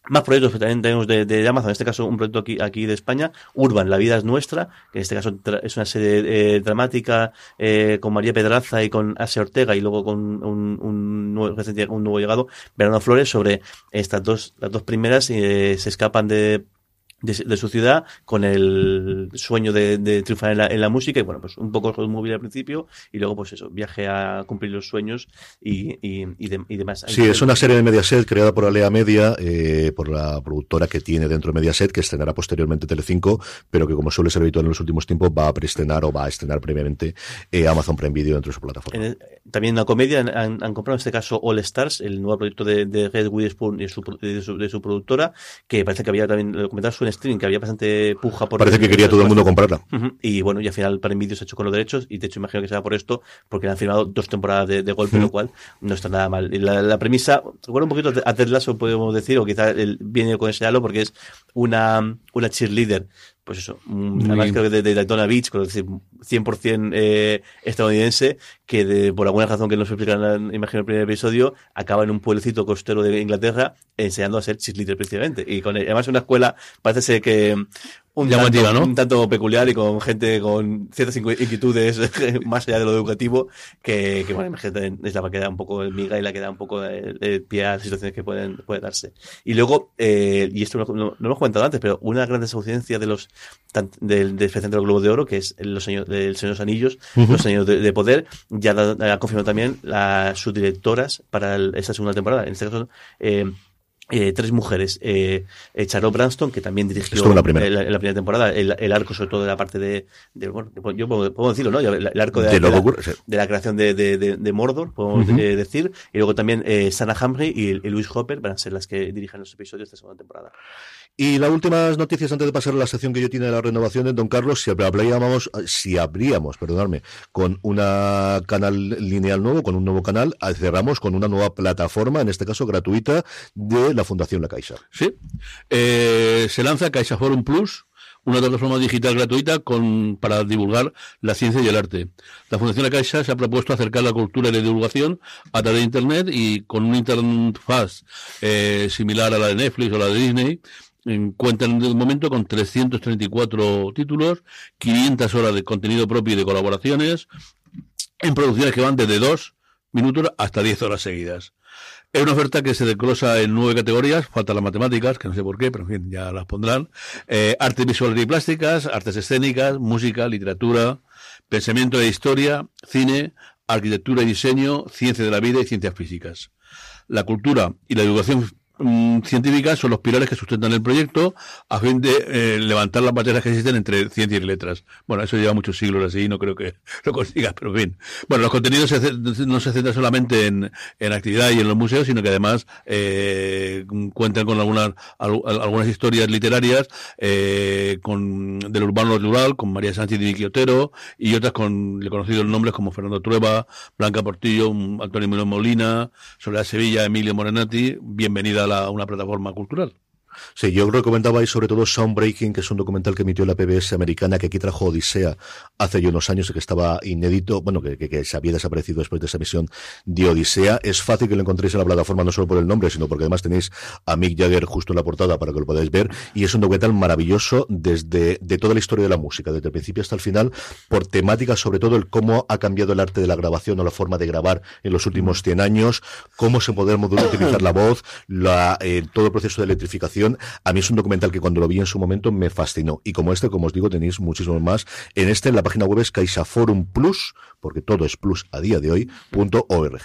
Speaker 2: Más proyectos que también tenemos de, de, Amazon, en este caso un proyecto aquí, aquí de España, Urban, La vida es nuestra, que en este caso es una serie eh, dramática eh, con María Pedraza y con Asia Ortega y luego con un, un, nuevo, un nuevo llegado, Verano Flores, sobre estas dos, las dos primeras eh, se escapan de de, su ciudad con el sueño de, de triunfar en la, en la, música y bueno, pues un poco móvil al principio y luego pues eso, viaje a cumplir los sueños y, y, y, de, y demás.
Speaker 1: Sí, es una serie de Mediaset creada por Alea Media, eh, por la productora que tiene dentro de Mediaset, que estrenará posteriormente Telecinco, pero que como suele ser habitual en los últimos tiempos va a preestrenar o va a estrenar previamente eh, Amazon Prime Video dentro de su plataforma.
Speaker 2: El, también una comedia han, han, comprado en este caso All Stars, el nuevo proyecto de, de Red Witherspoon y su, de, su, de su productora, que parece que había también, lo comentaba su streaming, que había bastante puja por...
Speaker 1: Parece que quería todo el mundo comprarla.
Speaker 2: Uh -huh. Y bueno, y al final para Video se ha hecho con los derechos y de hecho imagino que será por esto, porque han firmado dos temporadas de, de golpe, uh -huh. lo cual no está nada mal. Y la, la premisa, recuerda un poquito a Ted Lasso, podemos decir, o quizá el, viene con ese halo, porque es una, una cheerleader pues eso, Muy además creo que de, de Daytona Beach, con decir, 100% eh, estadounidense, que de, por alguna razón que no se explica en la imagino el primer episodio, acaba en un pueblecito costero de Inglaterra enseñando a ser cheerleader precisamente. Y con además una escuela, parece ser que un tanto, ¿no? un tanto peculiar y con gente con ciertas inquietudes más allá de lo educativo que, que bueno, es la que da un poco el miga y la que da un poco de pie a las situaciones que pueden, puede darse. Y luego, eh, y esto no, lo hemos comentado antes, pero una de las grandes audiencias de los del, del Centro Globo de Oro, que es los años del Señor de los Anillos, uh -huh. los años de, de, poder, ya ha confirmado también las subdirectoras para el, esta segunda temporada. En este caso, eh, eh, tres mujeres. Eh, eh, Charlotte Branston, que también dirigió
Speaker 1: la primera.
Speaker 2: La, la, primera temporada, el, el, arco sobre todo de la parte de, de bueno, yo puedo, puedo, decirlo, ¿no? El, el arco de, de, la, ocurre, sí. de, la, creación de, de Mordor, podemos uh -huh. decir. Y luego también eh, Sana Humphrey y, y Louis Hopper van a ser las que dirijan los episodios de esta segunda temporada.
Speaker 1: Y las últimas noticias antes de pasar a la sección que yo tiene de la renovación de Don Carlos, si habríamos, si abríamos, perdonadme, con una canal lineal nuevo, con un nuevo canal, cerramos con una nueva plataforma, en este caso gratuita, de la Fundación La Caixa.
Speaker 3: Sí. Eh, se lanza Caixa Forum Plus, una plataforma digital gratuita con, para divulgar la ciencia y el arte. La Fundación La Caixa se ha propuesto acercar la cultura y la divulgación a través de Internet y con una interfaz eh, similar a la de Netflix o la de Disney, cuentan de momento con 334 títulos, 500 horas de contenido propio y de colaboraciones, en producciones que van desde 2 minutos hasta 10 horas seguidas. Es una oferta que se desglosa en nueve categorías, faltan las matemáticas, que no sé por qué, pero en fin, ya las pondrán. Eh, artes visuales y plásticas, artes escénicas, música, literatura, pensamiento e historia, cine, arquitectura y diseño, ciencia de la vida y ciencias físicas. La cultura y la educación mm, científicas son los pilares que sustentan el proyecto a fin de eh, levantar las barreras que existen entre ciencia y letras. Bueno, eso lleva muchos siglos así, no creo que lo consigas, pero en fin. Bueno, los contenidos no se centran solamente en, en, actividad y en los museos, sino que además eh, cuentan con algunas algunas historias literarias eh, con del urbano rural, con María Sánchez y Vicky Otero, y otras con conocidos nombres como Fernando Trueba, Blanca Portillo, Antonio Molina, Soledad Sevilla, Emilio Morenati. Bienvenida a una plataforma cultural.
Speaker 1: Sí, yo recomendaba ahí sobre todo Soundbreaking, que es un documental que emitió la PBS americana, que aquí trajo Odisea hace ya unos años y que estaba inédito, bueno, que, que, se había desaparecido después de esa emisión de Odisea. Es fácil que lo encontréis en la plataforma no solo por el nombre, sino porque además tenéis a Mick Jagger justo en la portada para que lo podáis ver. Y es un documental maravilloso desde de toda la historia de la música, desde el principio hasta el final, por temática sobre todo el cómo ha cambiado el arte de la grabación o la forma de grabar en los últimos 100 años, cómo se puede utilizar la voz, la, eh, todo el proceso de electrificación a mí es un documental que cuando lo vi en su momento me fascinó. Y como este, como os digo, tenéis muchísimos más. En este, en la página web es CaixaForum Plus, porque todo es plus a día de hoy, punto org.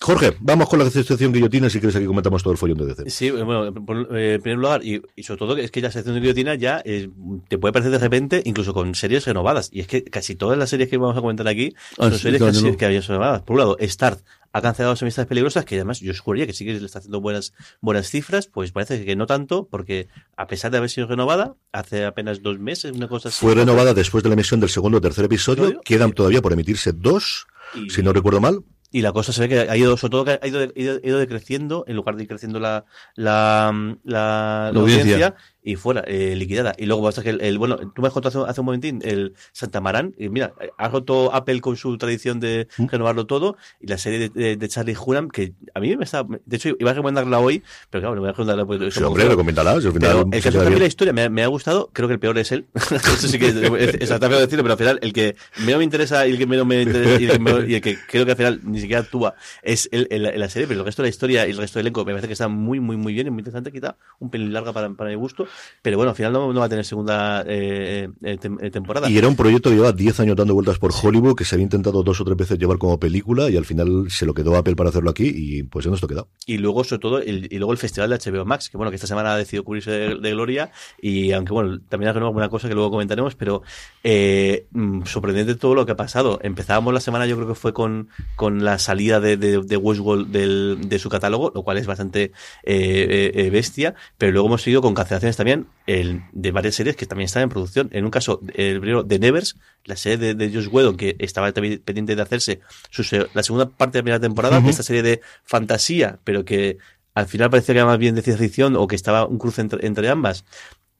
Speaker 1: Jorge, vamos con la sección guillotina si quieres aquí comentamos todo el follón de DC.
Speaker 2: Sí, bueno, eh, en primer lugar, y, sobre todo es que la sección de guillotina ya eh, te puede parecer de repente, incluso con series renovadas. Y es que casi todas las series que vamos a comentar aquí ah, son series que, que habían renovadas. Por un lado, Start ha cancelado las amistades peligrosas, que además yo juraría que sí que le está haciendo buenas, buenas cifras, pues parece que no tanto, porque a pesar de haber sido renovada, hace apenas dos meses, una cosa así.
Speaker 1: Fue renovada después de la emisión del segundo o tercer episodio, quedan todavía por emitirse dos, si no recuerdo mal.
Speaker 2: Y la cosa se ve que ha ido, sobre todo que ha ido, ido, decreciendo, en lugar de ir creciendo la, la, la, audiencia y fuera, eh, liquidada. Y luego pasa que el, bueno, tú me has contado hace, un momentín el Santa Marán, y mira, ha roto Apple con su tradición de mm. renovarlo todo, y la serie de, Charlie Hunnam, que a mí me está, de hecho iba a recomendarla hoy, pero claro, no voy a recomendarla porque...
Speaker 1: Sí, hombre, recomiéndala.
Speaker 2: el caso de la historia me, ha gustado, creo que el peor es él, eso sí que es, es feo decirlo, pero al final el que menos me interesa y el que menos me interesa y el que, creo que al final ni siquiera actúa es el, la serie, pero el resto de la historia y el resto del elenco me parece que está muy, muy, muy bien y muy interesante, quizá un pelín larga para, para mi gusto, pero bueno, al final no, va a tener segunda eh, eh, eh, temporada.
Speaker 1: Y era un proyecto que lleva 10 años dando vueltas por Hollywood, que se había intentado dos o tres veces llevar como película y al final se lo quedó Apple para hacerlo aquí y pues ya nos lo quedado.
Speaker 2: Y luego, sobre todo, el, y luego el festival de HBO Max, que bueno, que esta semana ha decidido cubrirse de, gloria y aunque bueno, también ha alguna cosa que luego comentaremos, pero mm, sorprendente todo lo que ha pasado. Empezábamos la semana, yo creo que fue con, con la salida de, de, Westworld del, de su catálogo, lo cual es bastante bestia, pero luego hemos seguido con cancelaciones también el, de varias series que también están en producción. En un caso, el primero de Nevers, la serie de, de Josh Whedon, que estaba también pendiente de hacerse su, la segunda parte de la primera temporada, esta serie de fantasía, pero que al final parecía que era más bien de ciencia ficción o que estaba un cruce entre, ambas.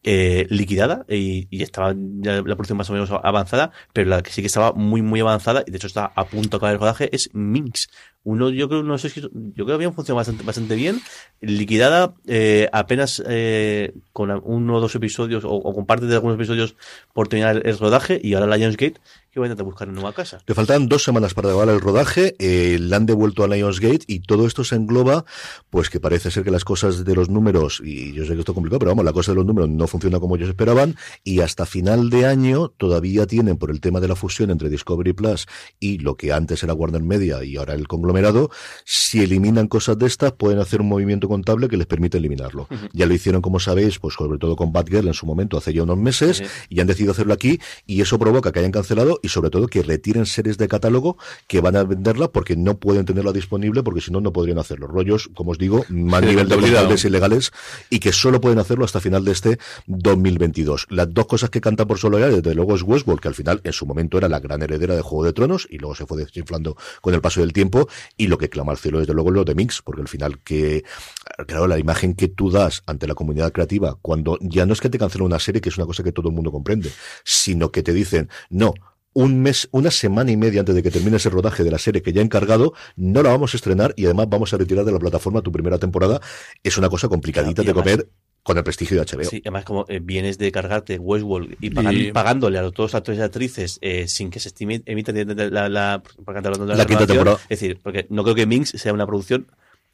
Speaker 2: Eh, liquidada y, estaba ya la producción más o menos avanzada, pero la que sí que estaba muy muy avanzada y de hecho está a punto de acabar el rodaje es Minx, uno, yo creo, no sé si, yo creo que había funcionado bastante, bastante bien. Liquidada eh, apenas eh, con uno o dos episodios o, con parte de algunos episodios por terminar el, rodaje y ahora la Lionsgate que va a buscar una nueva casa.
Speaker 1: Le faltan dos semanas para acabar el rodaje, eh, la han devuelto a Lionsgate y todo esto se engloba, pues que parece ser que las cosas de los números, y yo sé que esto es complicado, pero vamos, la cosa de los números no funciona como ellos esperaban y hasta final de año todavía tienen por el tema de la fusión entre Discovery Plus y lo que antes era Warner Media y ahora el conglomerado si eliminan cosas de estas, pueden hacer un movimiento contable que les permite eliminarlo. Ya lo hicieron, como sabéis, pues sobre todo con Batgirl en su momento, hace ya unos meses, y han decidido hacerlo aquí, y eso provoca que hayan cancelado y sobre todo que retiren series de catálogo que van a venderla porque no pueden tenerla disponible, porque si no, no podrían hacerlo. Rollos, como os digo, más nivel de legales ilegales y que solo pueden hacerlo hasta final de este 2022. Las dos cosas que cantan por solo ya, desde luego, es Westworld, que al final en su momento era la gran heredera de Juego de Tronos y luego se fue desinflando con el paso del tiempo y lo que clama al cielo desde luego es lo de Mix, porque al final que, claro, la imagen que tú das ante la comunidad creativa, cuando ya no es que te cancelen una serie, que es una cosa que todo el mundo comprende, sino que te dicen, no, un mes, una semana y media antes de que termine ese rodaje de la serie que ya he encargado, no la vamos a estrenar y además vamos a retirar de la plataforma tu primera temporada. Es una cosa complicadita de comer con el prestigio de HBO.
Speaker 2: Sí, además como eh, vienes de cargarte Westworld y, pagándole a todos los actores y actrices eh, sin que se emita la, la,
Speaker 1: la, quinta temporada.
Speaker 2: Es decir, porque no creo que Minx sea una producción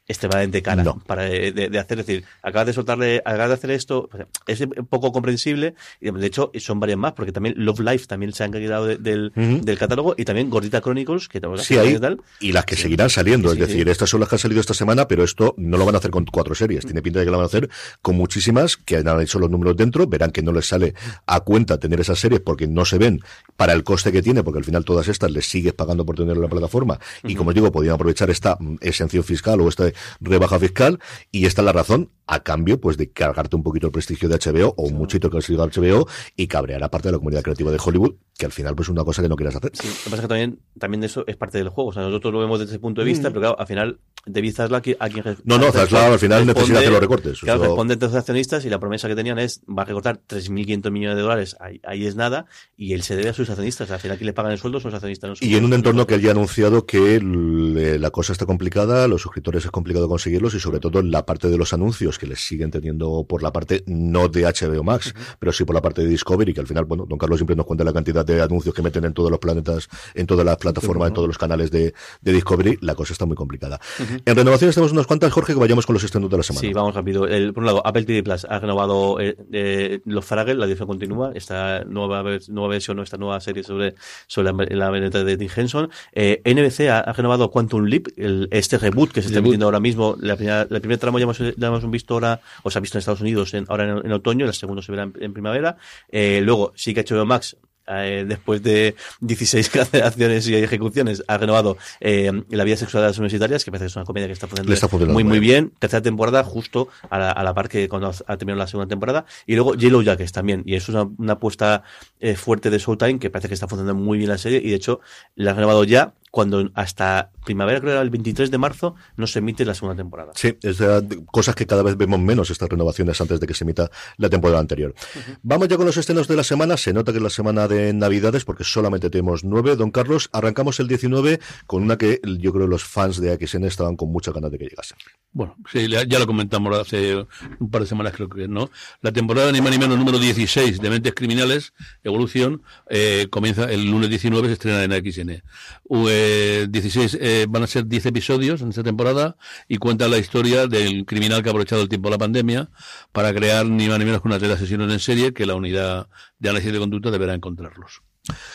Speaker 2: extremadamente cara
Speaker 1: No.
Speaker 2: para de, de hacer, es decir, acabas de soltarle, acabas de hacer esto, pues, es poco comprensible, y de hecho son varias más, porque también Love Life también se han quitado de- del, del catálogo, y también Gordita Chronicles, que también
Speaker 1: Sí, hay, y las que seguirán saliendo.
Speaker 2: Sí,
Speaker 1: es decir, estas son las que han salido esta semana, pero esto no lo van a hacer con cuatro series. Tiene pinta de que lo van a hacer con muchísimas que han hecho los números dentro. Verán que no les sale a cuenta tener esas series porque no se ven para el coste que tiene, porque al final todas estas les sigues pagando por tener en la plataforma. Y como os digo, podían aprovechar esta mm, exención fiscal o esta rebaja fiscal. Y esta es la razón, a cambio, pues de cargarte un poquito el prestigio de HBO o un muchito que ha sido HBO y cabrear a parte de la comunidad creativa de Hollywood, que al final pues es una cosa que no quieras hacer.
Speaker 2: Sí, lo que pasa es que también, también de eso es parte del juego. O sea, nosotros lo vemos desde ese punto de vista, pero claro, al final, David Zaslav, a quien
Speaker 1: Mm. No, no, Zaslav al final necesita hacer los recortes.
Speaker 2: Claro,
Speaker 1: Eso-
Speaker 2: responde entre los accionistas y la promesa que tenían es, va a recortar 3.500 millones de dólares, ahí, ahí es nada, y él se debe a sus accionistas. Al final, quien le pagan el sueldo son los accionistas. no son
Speaker 1: Y en un entorno que él ya ha anunciado que la cosa está complicada, los suscriptores es complicado conseguirlos y sobre todo en la parte de los anuncios que les siguen teniendo por la parte no de HBO Max, pero sí por la parte de Discovery, que al final, bueno, don Carlos siempre nos cuenta la cantidad de anuncios que meten en todos los planetas, en todas las plataformas, en todos los canales de, de Discovery, la cosa está muy complicada. En renovaciones tenemos unas cuantas, Jorge, que vayamos con los estrenos de la semana.
Speaker 2: Sí, vamos rápido. El, por un lado, Apple TV Plus ha renovado eh, eh, Los Faragel, la edición continúa, esta nueva, nueva versión, esta nueva serie sobre, sobre la, veneta de Tim Henson. Eh, NBC ha, ha renovado Quantum Leap, el- este reboot que se está emitiendo ahora mismo. La primera, la primera tramo ya hemos, ya hemos visto ahora, o se ha visto en Estados Unidos en, ahora en, en otoño, la segunda se verá en, en primavera. Eh, luego, sí que ha hecho Max. eh, después de 16 cancelaciones y ejecuciones, ha renovado eh, La vida sexual de las universitarias, que parece que es una comedia que está funcionando muy, muy bien. Tercera temporada, justo a la, a la par que cuando ha terminado la segunda temporada. Y luego Yellow Jackets también. Y eso es una, una apuesta eh, fuerte de Showtime que parece que está funcionando muy bien la serie. Y de hecho, la han renovado ya cuando hasta primavera, creo que era el 23 de marzo, no se emite la segunda temporada.
Speaker 1: Sí, es de- cosas que cada vez vemos menos estas renovaciones antes de que se emita la temporada anterior. Vamos ya con los estrenos de la semana. Se nota que es la semana de Navidades porque solamente tenemos nueve. Don Carlos, arrancamos el 19 con una que yo creo los fans de AXN estaban con muchas ganas de que llegase.
Speaker 3: Bueno, sí, ya lo comentamos hace un par de semanas, creo que, ¿no? La temporada ni más ni menos número 16 de Mentes Criminales, Evolución, eh, comienza el lunes 19, se estrena en XN. U- eh, 16 eh, van a ser 10 episodios en esta temporada y cuenta la historia del criminal que ha aprovechado el tiempo de la pandemia para crear ni más ni menos que una red de asesinos en serie que la unidad de análisis de conducta deberá encontrarlos.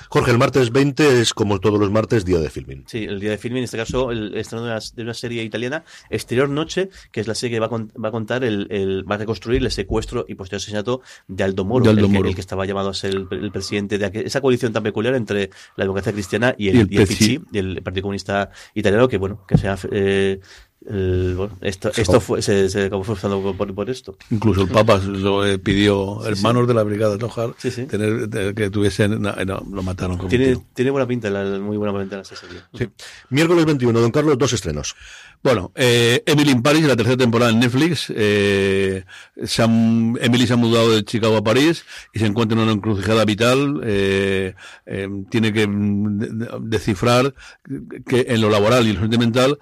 Speaker 1: Jorge, el martes 20 es como todos los martes, día de filming.
Speaker 2: Sí, el día de filming, en este caso, el estreno de una, de una serie italiana, Exterior Noche, que es la serie que va a, con- va a contar, el, el- va a reconstruir el secuestro y posterior asesinato de Aldo Moro,
Speaker 3: De Aldo
Speaker 2: el, que, el que estaba llamado a ser el, el presidente de aquel- esa coalición tan peculiar entre la democracia cristiana y el,
Speaker 3: Y el
Speaker 2: y Partido Comunista Italiano, que bueno, que sea... Eh, el- bueno, esto, esto fue, se, se acabó forzando por, esto.
Speaker 3: Incluso el Papa lo eh, pidió, hermanos de la Brigada Tojar,
Speaker 2: Sí, sí.
Speaker 3: tener, tener que tuviesen, no, no, lo mataron como
Speaker 2: Tiene, tiene buena pinta, la- muy buena pinta la serie.
Speaker 1: Sí. Miércoles 21, don Carlos, dos estrenos.
Speaker 3: Bueno, eh, Emily in Paris, la tercera temporada en Netflix. Eh, se han- Emily se ha mudado de Chicago a París y se encuentra en una encrucijada vital. eh, eh, tiene que mm, de- descifrar que en lo laboral y en lo sentimental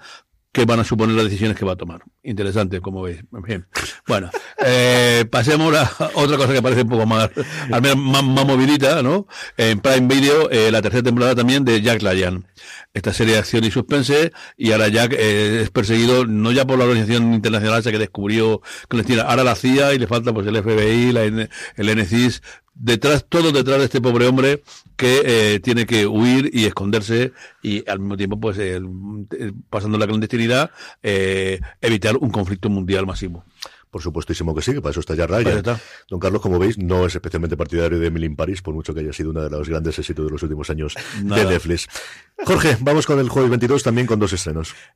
Speaker 3: qué van a suponer las decisiones que va a tomar. Interesante, como veis. Bien. Bueno, eh, pasemos a otra cosa que parece un poco más, al menos más, más movilita, ¿no? En Prime Video, eh, la tercera temporada también de Jack Ryan. Esta serie de acción y suspense, y ahora Jack eh, es perseguido no ya por la organización internacional esa que descubrió clandestina, ahora la CIA y le falta pues el FBI, la el NCIS, detrás, todo detrás de este pobre hombre que eh, tiene que huir y esconderse y al mismo tiempo, pues, eh, pasando la clandestinidad, eh, evitar un conflicto mundial masivo.
Speaker 1: Por supuestísimo que sí, que para eso está ya Ryan.
Speaker 3: está.
Speaker 1: Don Carlos, como veis, no es especialmente partidario de Emily in Paris, por mucho que haya sido uno de los grandes éxitos de los últimos años
Speaker 3: Nada.
Speaker 1: de Netflix. Jorge, vamos con el jueves 22 también con dos estrenos.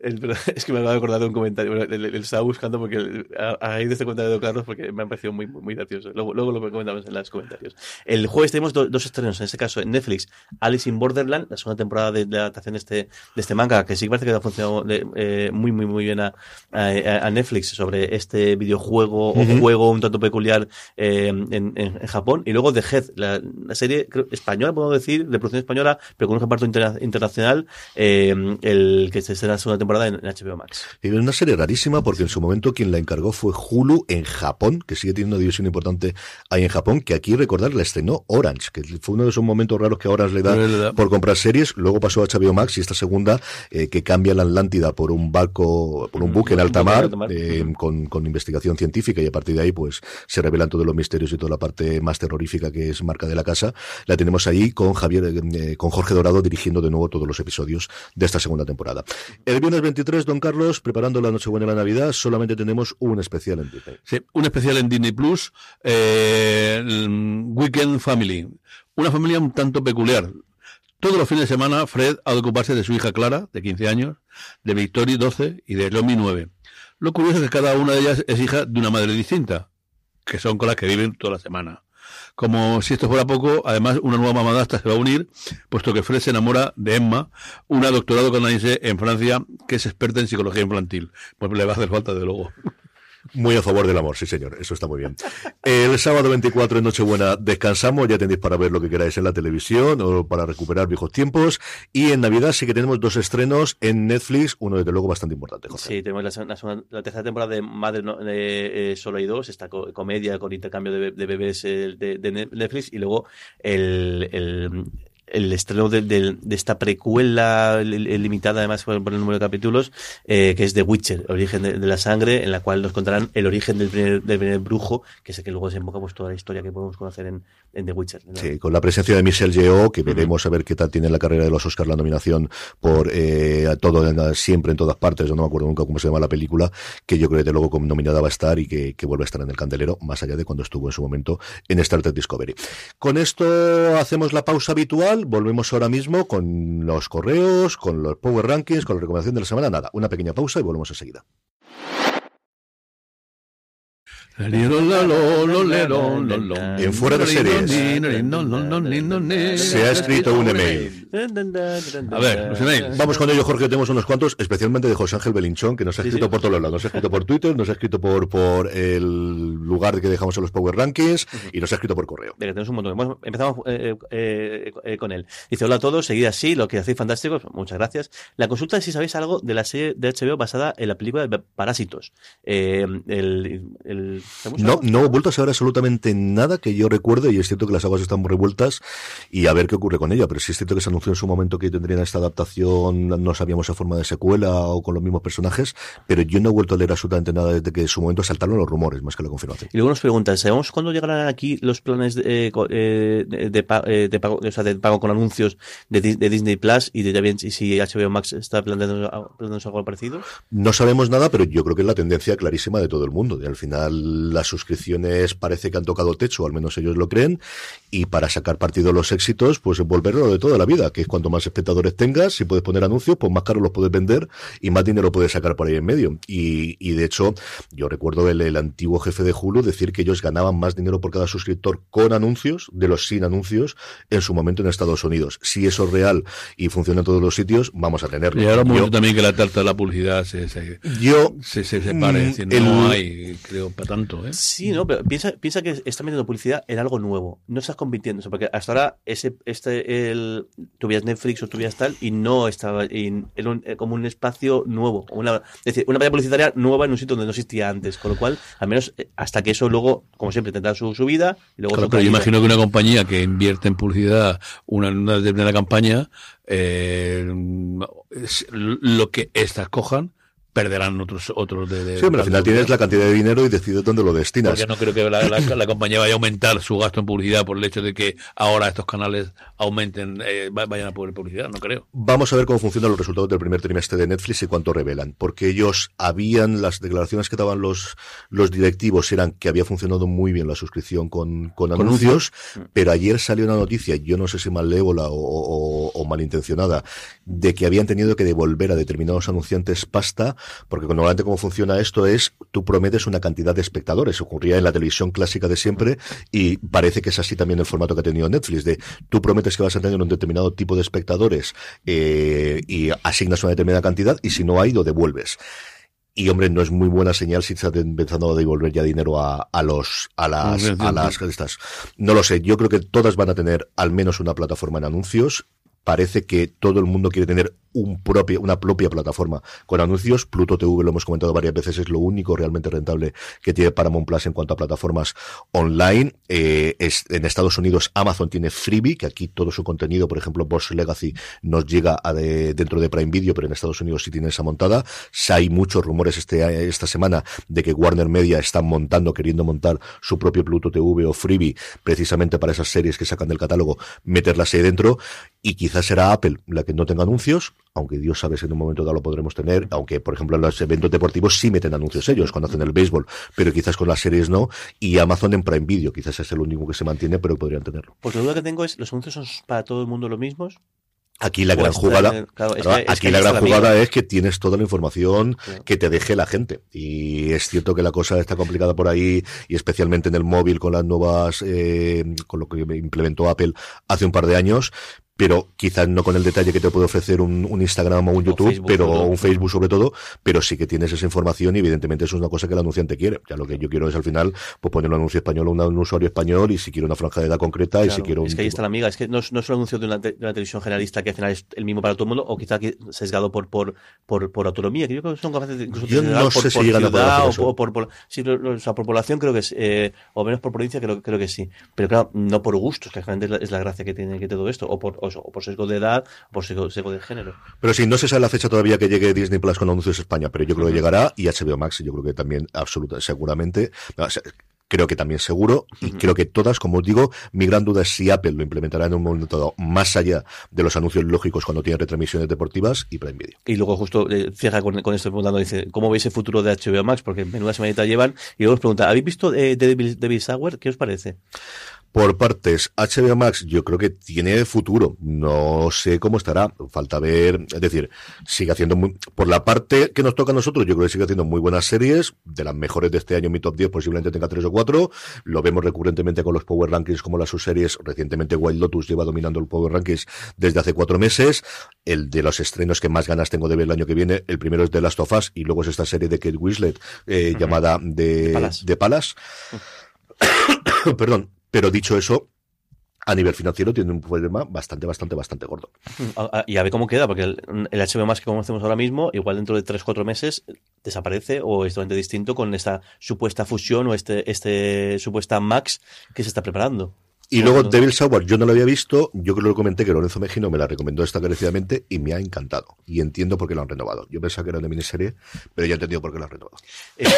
Speaker 2: Es que me acabo de acordar de un comentario. Bueno, le, le- le estaba buscando porque a, raíz de este comentario de Carlos, porque me ha parecido muy, muy, muy gracioso. Luego, luego lo comentamos en los comentarios. El jueves tenemos do- dos estrenos, en este caso en Netflix, Alice in Borderland, la segunda temporada de, de la adaptación de este, de este manga, que sí parece que ha funcionado eh, muy, muy, muy bien a, a- a Netflix sobre este videojuego o juego un tanto peculiar eh, en, en- en Japón. Y luego The Head, la, la serie creo, española, podemos decir, de producción española, pero con un reparto interna- internacional internacional, eh, el que se será la segunda temporada en, HBO Max.
Speaker 1: Y es una serie rarísima porque en su momento quien la encargó fue Hulu en Japón, que sigue teniendo una división importante ahí en Japón, que aquí recordar la estrenó Orange, que fue uno de esos momentos raros que Orange le da por comprar series, luego pasó a HBO Max y esta segunda eh, que cambia la Atlántida por un barco, por un mm, buque en alta mar, eh, con, con investigación científica y a partir de ahí pues se revelan todos los misterios y toda la parte más terrorífica que es marca de la casa. La tenemos ahí con Javier, eh, con Jorge Dorado dirigiendo de nuevo todos los episodios de esta segunda temporada. El viernes 23, don Carlos, preparando la Nochebuena y la Navidad, solamente tenemos un especial en Disney.
Speaker 3: Sí, un especial en Disney Plus, eh, Weekend Family. Una familia un tanto peculiar. Todos los fines de semana, Fred ha de ocuparse de su hija Clara, de 15 años, de Victoria, 12, y de Lomi, 9. Lo curioso es que cada una de ellas es hija de una madre distinta, que son con las que viven toda la semana. Como si esto fuera poco, además una nueva mamadasta se va a unir, puesto que Fred se enamora de Emma, una doctorado canadiense en Francia que es experta en psicología infantil. Pues le va a hacer falta, de luego.
Speaker 1: Muy a favor del amor, sí señor, eso está muy bien. El sábado 24 en Nochebuena descansamos, ya tenéis para ver lo que queráis en la televisión o para recuperar viejos tiempos. Y en Navidad sí que tenemos dos estrenos en Netflix, uno desde luego bastante importante, José.
Speaker 2: Sí, tenemos la, tercera temporada de Madre eh, Solo hay dos, esta comedia con intercambio de, bebés eh, de, Netflix y luego el estreno de, esta precuela limitada además por, el número de capítulos, eh, que es The Witcher, Origen de, la Sangre, en la cual nos contarán el origen del primer, del primer brujo, que sé que luego desembocamos toda la historia que podemos conocer en, The Witcher.
Speaker 1: Sí, con la presencia de Michelle Yeoh, que veremos a ver qué tal tiene la carrera de los Oscars la nominación por eh, todo siempre en todas partes, yo no me acuerdo nunca cómo se llama la película, que yo creo que luego como nominada va a estar y que, que vuelve a estar en el candelero, más allá de cuando estuvo en su momento en Star Trek Discovery. Con esto hacemos la pausa habitual volvemos ahora mismo con los correos, con los Power Rankings, con la recomendación de la semana. Nada, una pequeña pausa y volvemos enseguida. En fuera de series se ha escrito un email.
Speaker 3: A ver, los emails.
Speaker 1: Vamos con ello, Jorge. Tenemos unos cuantos, especialmente de José Ángel Belinchón, que nos ha escrito por todos lados. Nos ha escrito por Twitter, nos ha escrito por, por el lugar que dejamos en los Power Rankings y nos ha escrito por correo.
Speaker 2: tenemos un montón. Empezamos eh, eh, eh, con él. Dice: Hola a todos, seguid así, lo que hacéis fantásticos. Muchas gracias. La consulta es si sabéis algo de la serie de HBO basada en la película de Parásitos. el, el
Speaker 1: no, no he vuelto a saber absolutamente nada que yo recuerde y es cierto que las aguas están muy revueltas y a ver qué ocurre con ella, pero sí es cierto que se anunció en su momento que tendrían esta adaptación, no sabíamos a forma de secuela o con los mismos personajes, pero yo no he vuelto a leer absolutamente nada desde que en su momento saltaron los rumores, más que la confirmación.
Speaker 2: Y luego nos preguntan, ¿sabemos cuándo llegarán aquí los planes de, eh, eh, de, pago, o sea, de pago con anuncios de, Disney Plus y de y si HBO Max está planteando, algo parecido?
Speaker 1: No sabemos nada, pero yo creo que es la tendencia clarísima de todo el mundo. Y al final las suscripciones parece que han tocado techo, al menos ellos lo creen, y para sacar partido los éxitos, pues volverlo de toda la vida, que es cuanto más espectadores tengas, si puedes poner anuncios, pues más caro los puedes vender y más dinero puedes sacar por ahí en medio. Y, y de hecho, yo recuerdo el, el antiguo jefe de Hulu decir que ellos ganaban más dinero por cada suscriptor con anuncios de los sin anuncios en su momento en Estados Unidos. Si eso es real y funciona en todos los sitios, vamos a tenerlo.
Speaker 3: Y ahora mucho también que la tarta de la publicidad se, se,
Speaker 1: yo,
Speaker 3: se, se separe, mm, no hay, creo, para tanto. ¿eh?
Speaker 2: Sí, no, pero piensa, piensa que estás metiendo publicidad en algo nuevo. No estás compitiendo, porque hasta ahora ese, este, el, tuvías Netflix o tuvías tal y no estaba en, eh, como un espacio nuevo. Una, es decir, una publicitaria nueva en un sitio donde no existía antes. Con lo cual, al menos eh, hasta que eso luego, como siempre, tendrá su, su vida. Y luego
Speaker 3: claro, pero yo imagino que una compañía que invierte en publicidad una, una determinada campaña, eh, lo que estas cojan perderán otros otros de,
Speaker 1: sí, pero al final tienes la cantidad de dinero y decides dónde lo destinas.
Speaker 3: Porque no creo que la, compañía vaya a aumentar su gasto en publicidad por el hecho de que ahora estos canales aumenten, eh, vayan a poner publicidad, no creo.
Speaker 1: Vamos a ver cómo funcionan los resultados del primer trimestre de Netflix y cuánto revelan, porque ellos habían, las declaraciones que daban los, los directivos eran que había funcionado muy bien la suscripción con, con anuncios, pero ayer salió una noticia, yo no sé si malévola o, o, o malintencionada, de que habían tenido que devolver a determinados anunciantes pasta porque normalmente cómo funciona esto es, tú prometes una cantidad de espectadores. Ocurría en la televisión clásica de siempre y parece que es así también el formato que ha tenido Netflix, de tú prometes que vas a tener un determinado tipo de espectadores eh, y asignas una determinada cantidad y si no hay, lo devuelves. Y hombre, no es muy buena señal si estás empezando a devolver ya dinero a, a los, a las, a las, estas. No lo sé. Yo creo que todas van a tener al menos una plataforma en anuncios parece que todo el mundo quiere tener un propio, una propia plataforma con anuncios. Pluto TV, lo hemos comentado varias veces, es lo único realmente rentable que tiene Paramount Plus en cuanto a plataformas online. Eh, es, en Estados Unidos Amazon tiene Freebie, que aquí todo su contenido, por ejemplo, Boss Legacy, nos llega a de, dentro de Prime Video, pero en Estados Unidos sí tiene esa montada. Hay muchos rumores este, esta semana de que Warner Media está montando, queriendo montar su propio Pluto TV o Freebie, precisamente para esas series que sacan del catálogo, meterlas ahí dentro. Y quizás será Apple la que no tenga anuncios, aunque Dios sabe si en un momento dado lo podremos tener, aunque por ejemplo en los eventos deportivos sí meten anuncios ellos cuando hacen el béisbol, pero quizás con las series no, y Amazon en Prime Video, quizás es el único que se mantiene, pero podrían tenerlo.
Speaker 2: Porque la duda que tengo es, ¿los anuncios son para todo el mundo los mismos?
Speaker 1: Aquí la gran jugada, claro, es que, aquí la gran jugada es que tienes toda la información claro. que te deje la gente. Y es cierto que la cosa está complicada por ahí, y especialmente en el móvil con las nuevas, eh, con lo que implementó Apple hace un par de años, pero quizás no con el detalle que te puede ofrecer un, un Instagram o un YouTube, o Facebook, pero o un Facebook sobre todo, pero sí que tienes esa información y evidentemente eso es una cosa que el anunciante quiere. Ya lo que yo quiero es al final pues poner un anuncio español a un, usuario español y si quiero una franja de edad concreta claro, y si quiero un
Speaker 2: Es que ahí está la amiga, es que no, no es un anuncio de una, de una, televisión generalista que al final es el mismo para todo el mundo o quizá sesgado por por, por, por autonomía, que yo creo que son capaces de incluso
Speaker 1: yo no
Speaker 2: por,
Speaker 1: sé si
Speaker 2: por
Speaker 1: llegan
Speaker 2: ciudad
Speaker 1: a
Speaker 2: o por, por, por, sí, o sea, por población creo que es, eh, o menos por provincia creo, creo que sí, pero claro, no por gustos, que realmente es la, es la gracia que tiene que todo esto, o por, o, o por sesgo de edad, por sesgo, sesgo de género.
Speaker 1: Pero sí, no se sabe la fecha todavía que llegue Disney Plus con anuncios en España, pero yo creo que llegará y HBO Max, yo creo que también, absoluta, seguramente. Creo que también seguro, y uh -huh. creo que todas, como os digo, mi gran duda es si Apple lo implementará en un momento dado más allá de los anuncios lógicos cuando tiene retransmisiones deportivas y Prime Video.
Speaker 2: Y luego justo eh, cierra con, con esto preguntando, dice, ¿cómo veis el futuro de HBO Max? Porque menuda semanita llevan, y luego os pregunta, ¿habéis visto eh, Devil, Devil Sauer? ¿Qué os parece?
Speaker 1: Por partes, HBO Max yo creo que tiene futuro. No sé cómo estará. Falta ver, es decir, sigue haciendo muy, por la parte que nos toca a nosotros, yo creo que sigue haciendo muy buenas series, de las mejores de este año, mi top 10 posiblemente tenga tres o cuatro. Lo vemos recurrentemente con los Power Rankings como las subseries. Recientemente Wild Lotus lleva dominando el Power Rankings desde hace cuatro meses. El de los estrenos que más ganas tengo de ver el año que viene, el primero es The Last of Us y luego es esta serie de Kate Winslet eh, uh -huh. llamada de, de. Uh -huh. Perdón, pero dicho eso, a nivel financiero tiene un problema bastante, bastante, bastante gordo.
Speaker 2: Y a ver cómo queda, porque el, el HBO que conocemos ahora mismo, igual dentro de 3-4 meses desaparece o es totalmente distinto con esta supuesta fusión o este, este supuesta Max que se está preparando.
Speaker 1: Y luego Devil Sour, yo no lo había visto, yo creo que lo comenté que Lorenzo Mejino me la recomendó esta encarecidamente y me ha encantado. Y entiendo por qué lo han renovado. Yo pensaba que era una miniserie, pero ya he entendido por qué lo han renovado.
Speaker 2: Eh,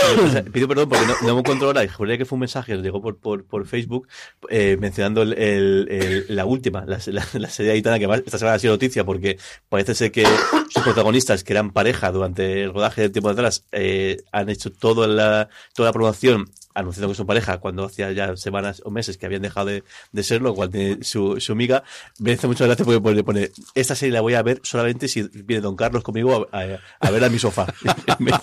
Speaker 2: pido perdón porque no, no me encuentro ahora, y juré que fue un mensaje, llegó por, por, por Facebook, eh, mencionando el, el, el, la última, la, la, la serie aitana que más, esta semana ha sido noticia porque parece ser que sus protagonistas, que eran pareja durante el rodaje del tiempo de atrás, eh, han hecho toda la, toda la promoción anunciando que son pareja cuando hacía ya semanas o meses que habían dejado de, de serlo, cual tiene su, su amiga, me hace mucho gracia porque pone, pone, esta serie la voy a ver solamente si viene Don Carlos conmigo a, a, a ver a mi sofá.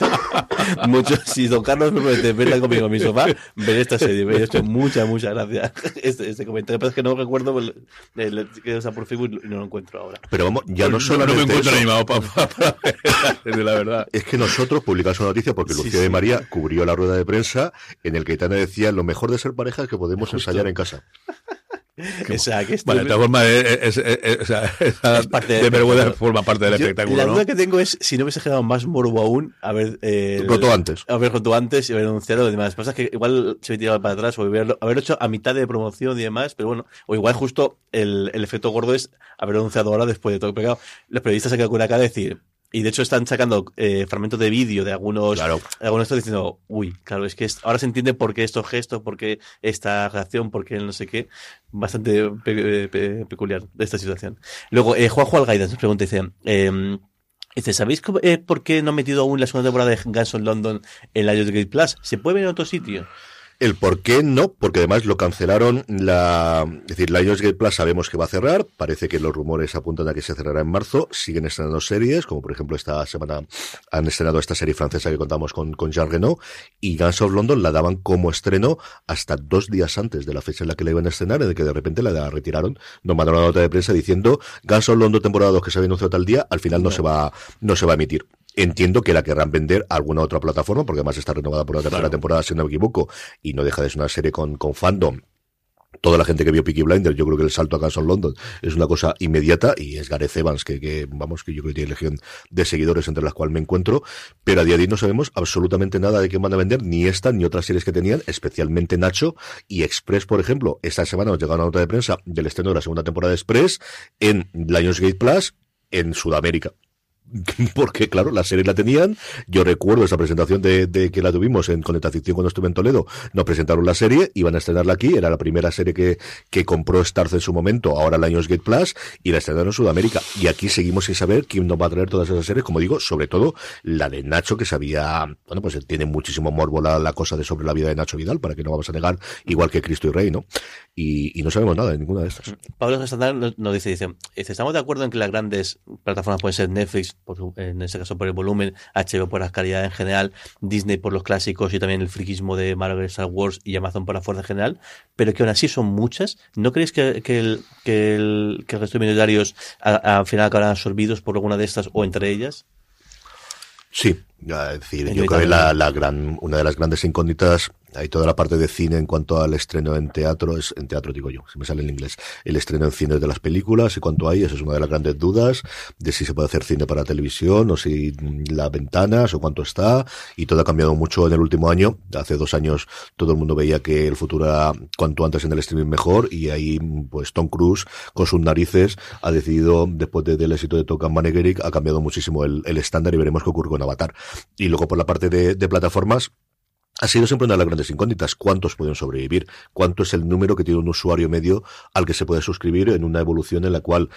Speaker 2: mucho, si Don Carlos me promete verla conmigo a mi sofá, veré esta serie. Me ha hecho mucha, mucha gracia este, este comentario. Pero es que no recuerdo el, el, que o sea, por Facebook y no lo encuentro ahora.
Speaker 1: Pero vamos, ya no solamente
Speaker 3: no me encuentro
Speaker 1: eso.
Speaker 3: animado para, para, para la verdad.
Speaker 1: Es que nosotros publicamos una noticia porque Lucía sí, sí. de María cubrió la rueda de prensa en el que Itana decía lo mejor de ser pareja es que podemos Justo. ensayar en casa.
Speaker 2: O sea, que
Speaker 3: vale, de todas formas, es, es, es, es parte de, vergüenza forma parte del Yo, espectáculo.
Speaker 2: La duda
Speaker 3: ¿no?
Speaker 2: que tengo es si no hubiese generado más morbo aún haber eh,
Speaker 1: roto antes.
Speaker 2: Haber roto antes y haber anunciado y demás. Pasa que igual se hubiera tirado para atrás o haberlo, haberlo hecho a mitad de promoción y demás, pero bueno, o igual justo el, el efecto gordo es haber anunciado ahora después de todo pegado. Los periodistas se quedan con la cara de decir, y de hecho están sacando eh, fragmentos de vídeo de algunos,
Speaker 1: claro.
Speaker 2: algunos están diciendo, uy, claro, es que ahora se entiende por qué estos gestos, por qué esta reacción, por qué no sé qué, bastante pe pe peculiar de esta situación. Luego, eh, Juanjo Algaida nos pregunta, dice, eh, Dice, ¿sabéis eh, por qué no han metido aún la segunda temporada de Guns London en la Gate Plus? ¿Se puede ver en otro sitio?
Speaker 1: El por qué no, porque además lo cancelaron la, es decir, la Lionsgate Plus sabemos que va a cerrar, parece que los rumores apuntan a que se cerrará en marzo, siguen estrenando series, como por ejemplo esta semana han estrenado esta serie francesa que contamos con, con Jean Reno, y Guns of London la daban como estreno hasta dos días antes de la fecha en la que la iban a estrenar, en el que de repente la retiraron, nos mandaron una nota de prensa diciendo Guns of London temporada 2 que se había anunciado tal día, al final no, no se va, no se va a emitir. Entiendo que la querrán vender a alguna otra plataforma, porque además está renovada por la tercera claro. temporada, si no me equivoco, y no deja de ser una serie con, con fandom toda la gente que vio Peaky Blinders, yo creo que el salto a Castle London es una cosa inmediata y es Gareth Evans, que, que, vamos, que yo creo que tiene legión de seguidores entre las cuales me encuentro, pero a día de hoy no sabemos absolutamente nada de qué van a vender, ni esta ni otras series que tenían, especialmente Nacho y Express, por ejemplo. Esta semana nos llegó una nota de prensa del estreno de la segunda temporada de Express en Lionsgate Plus en Sudamérica. porque claro, la serie la tenían. Yo recuerdo esa presentación de, de que la tuvimos en Conecta Ficción cuando estuve en Toledo. Nos presentaron la serie, iban a estrenarla aquí, era la primera serie que, que compró Starz en su momento, ahora Lionsgate Plus, y la estrenaron en Sudamérica. Y aquí seguimos sin saber quién nos va a traer todas esas series, como digo, sobre todo la de Nacho, que sabía, bueno, pues tiene muchísimo morbo la cosa de sobre la vida de Nacho Vidal, para que no vamos a negar, igual que Cristo y Rey, ¿no? Y, y no sabemos nada de ninguna de estas.
Speaker 2: Pablo Gestandar nos dice, dice, dice, estamos de acuerdo en que las grandes plataformas pueden ser Netflix, por su, en este caso por el volumen, HBO por la calidad en general, Disney por los clásicos y también el friquismo de Marvel Star Wars y Amazon por la fuerza general, pero que aún así son muchas. ¿No creéis que, que, el, que, el, que el resto de minoritarios al final acabarán absorbidos por alguna de estas o entre ellas?
Speaker 1: Sí, es decir, yo creo que la, la gran, una de las grandes incógnitas hay toda la parte de cine en cuanto al estreno en teatro, es en teatro digo yo, si me sale en inglés, el estreno en cine de las películas y cuánto hay, esa es una de las grandes dudas de si se puede hacer cine para televisión o si las ventanas o cuánto está y todo ha cambiado mucho en el último año. Hace dos años todo el mundo veía que el futuro era cuanto antes en el streaming mejor y ahí pues Tom Cruise con sus narices ha decidido después de, del éxito de Tokan Manegeric ha cambiado muchísimo el, el estándar y veremos qué ocurre con Avatar. Y luego por la parte de, plataformas ha sido siempre una de las grandes incógnitas. ¿Cuántos pueden sobrevivir? ¿Cuánto es el número que tiene un usuario medio al que se puede suscribir en una evolución en la cual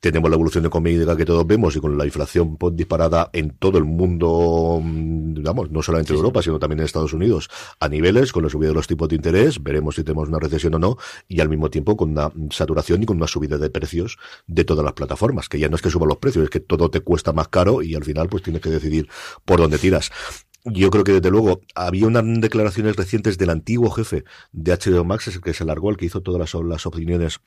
Speaker 1: tenemos la evolución económica que todos vemos y con la inflación pues, disparada en todo el mundo, digamos, no solamente en Europa, sino también en Estados Unidos, a niveles, con la subida de los tipos de interés, veremos si tenemos una recesión o no, y al mismo tiempo con una saturación y con una subida de precios de todas las plataformas, que ya no es que suban los precios, es que todo te cuesta más caro y al final pues tienes que decidir por dónde tiras. Yo creo que desde luego había unas declaraciones recientes del antiguo jefe de HBO Max, el que se alargó, el que hizo todas las, las opiniones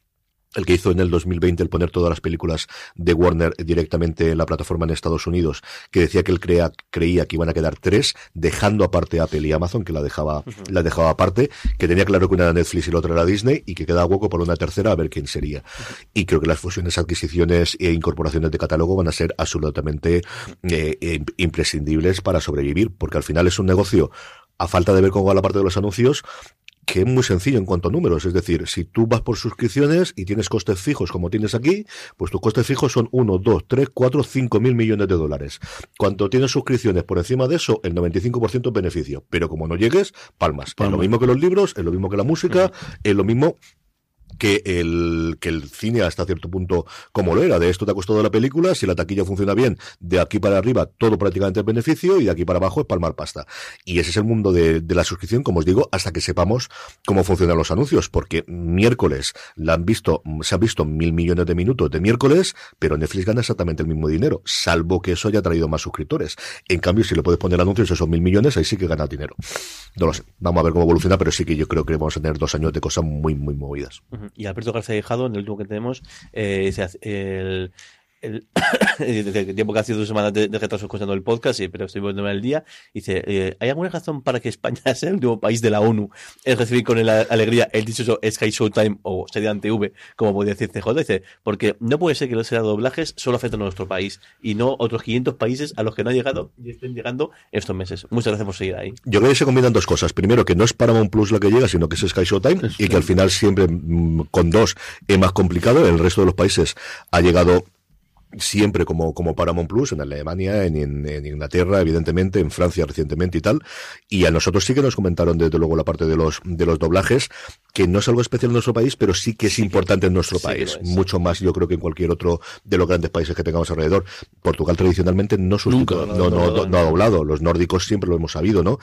Speaker 1: el que hizo en el 2020 el poner todas las películas de Warner directamente en la plataforma en Estados Unidos, que decía que él crea, creía que iban a quedar tres, dejando aparte Apple y Amazon, que la dejaba, uh -huh. la dejaba aparte, que tenía claro que una era Netflix y la otra era Disney, y que quedaba hueco para una tercera a ver quién sería. Uh -huh. Y creo que las fusiones, adquisiciones e incorporaciones de catálogo van a ser absolutamente eh, imprescindibles para sobrevivir, porque al final es un negocio a falta de ver cómo va la parte de los anuncios, que es muy sencillo en cuanto a números. Es decir, si tú vas por suscripciones y tienes costes fijos como tienes aquí, pues tus costes fijos son 1, 2, 3, 4, 5 mil millones de dólares. Cuando tienes suscripciones por encima de eso, el 95% es beneficio. Pero como no llegues, palmas. palmas. Es lo mismo que los libros, es lo mismo que la música, -huh. es lo mismo que el, que el cine hasta cierto punto como lo era. De esto te ha costado la película, si la taquilla funciona bien, de aquí para arriba todo prácticamente es beneficio y de aquí para abajo es palmar pasta. Y ese es el mundo de, de la suscripción, como os digo, hasta que sepamos cómo funcionan los anuncios, porque miércoles la han visto, se han visto mil millones de minutos de miércoles, pero Netflix gana exactamente el mismo dinero, salvo que eso haya traído más suscriptores. En cambio, si le puedes poner anuncios esos mil millones, ahí sí que gana dinero. No lo sé. Vamos a ver cómo evoluciona, pero sí que yo creo que vamos a tener dos años de cosas muy, muy movidas.
Speaker 2: Y Alberto García Dejado, en el último que tenemos, eh, dice, el, el, el, tiempo que ha sido dos semanas de, de retraso escuchando el podcast, pero estoy volviendo el día, dice, eh, ¿hay alguna razón para que España sea el último país de la ONU en recibir con la alegría el dicho Sky Showtime o serie TV, como podría decir CJ? Dice, porque no puede ser que los doblajes solo afecten a nuestro país y no otros 500 países a los que no han llegado y estén llegando estos meses. Muchas gracias por seguir ahí.
Speaker 1: Yo creo que se combinan dos cosas. Primero, que no es Paramount Plus la que llega, sino que es Sky Showtime es y que al final siempre mm, con dos es más complicado. El resto de los países ha llegado siempre como, como Paramount Plus, en Alemania, en, en, en, Inglaterra, evidentemente, en Francia recientemente y tal. Y a nosotros sí que nos comentaron desde luego la parte de los, de los doblajes, que no es algo especial en nuestro país, pero sí que es sí importante que, en nuestro sí país. Mucho más, yo creo que en cualquier otro de los grandes países que tengamos alrededor. Portugal tradicionalmente no sustituye, no, no, no, no, ha doblado. Los nórdicos siempre lo hemos sabido, ¿no?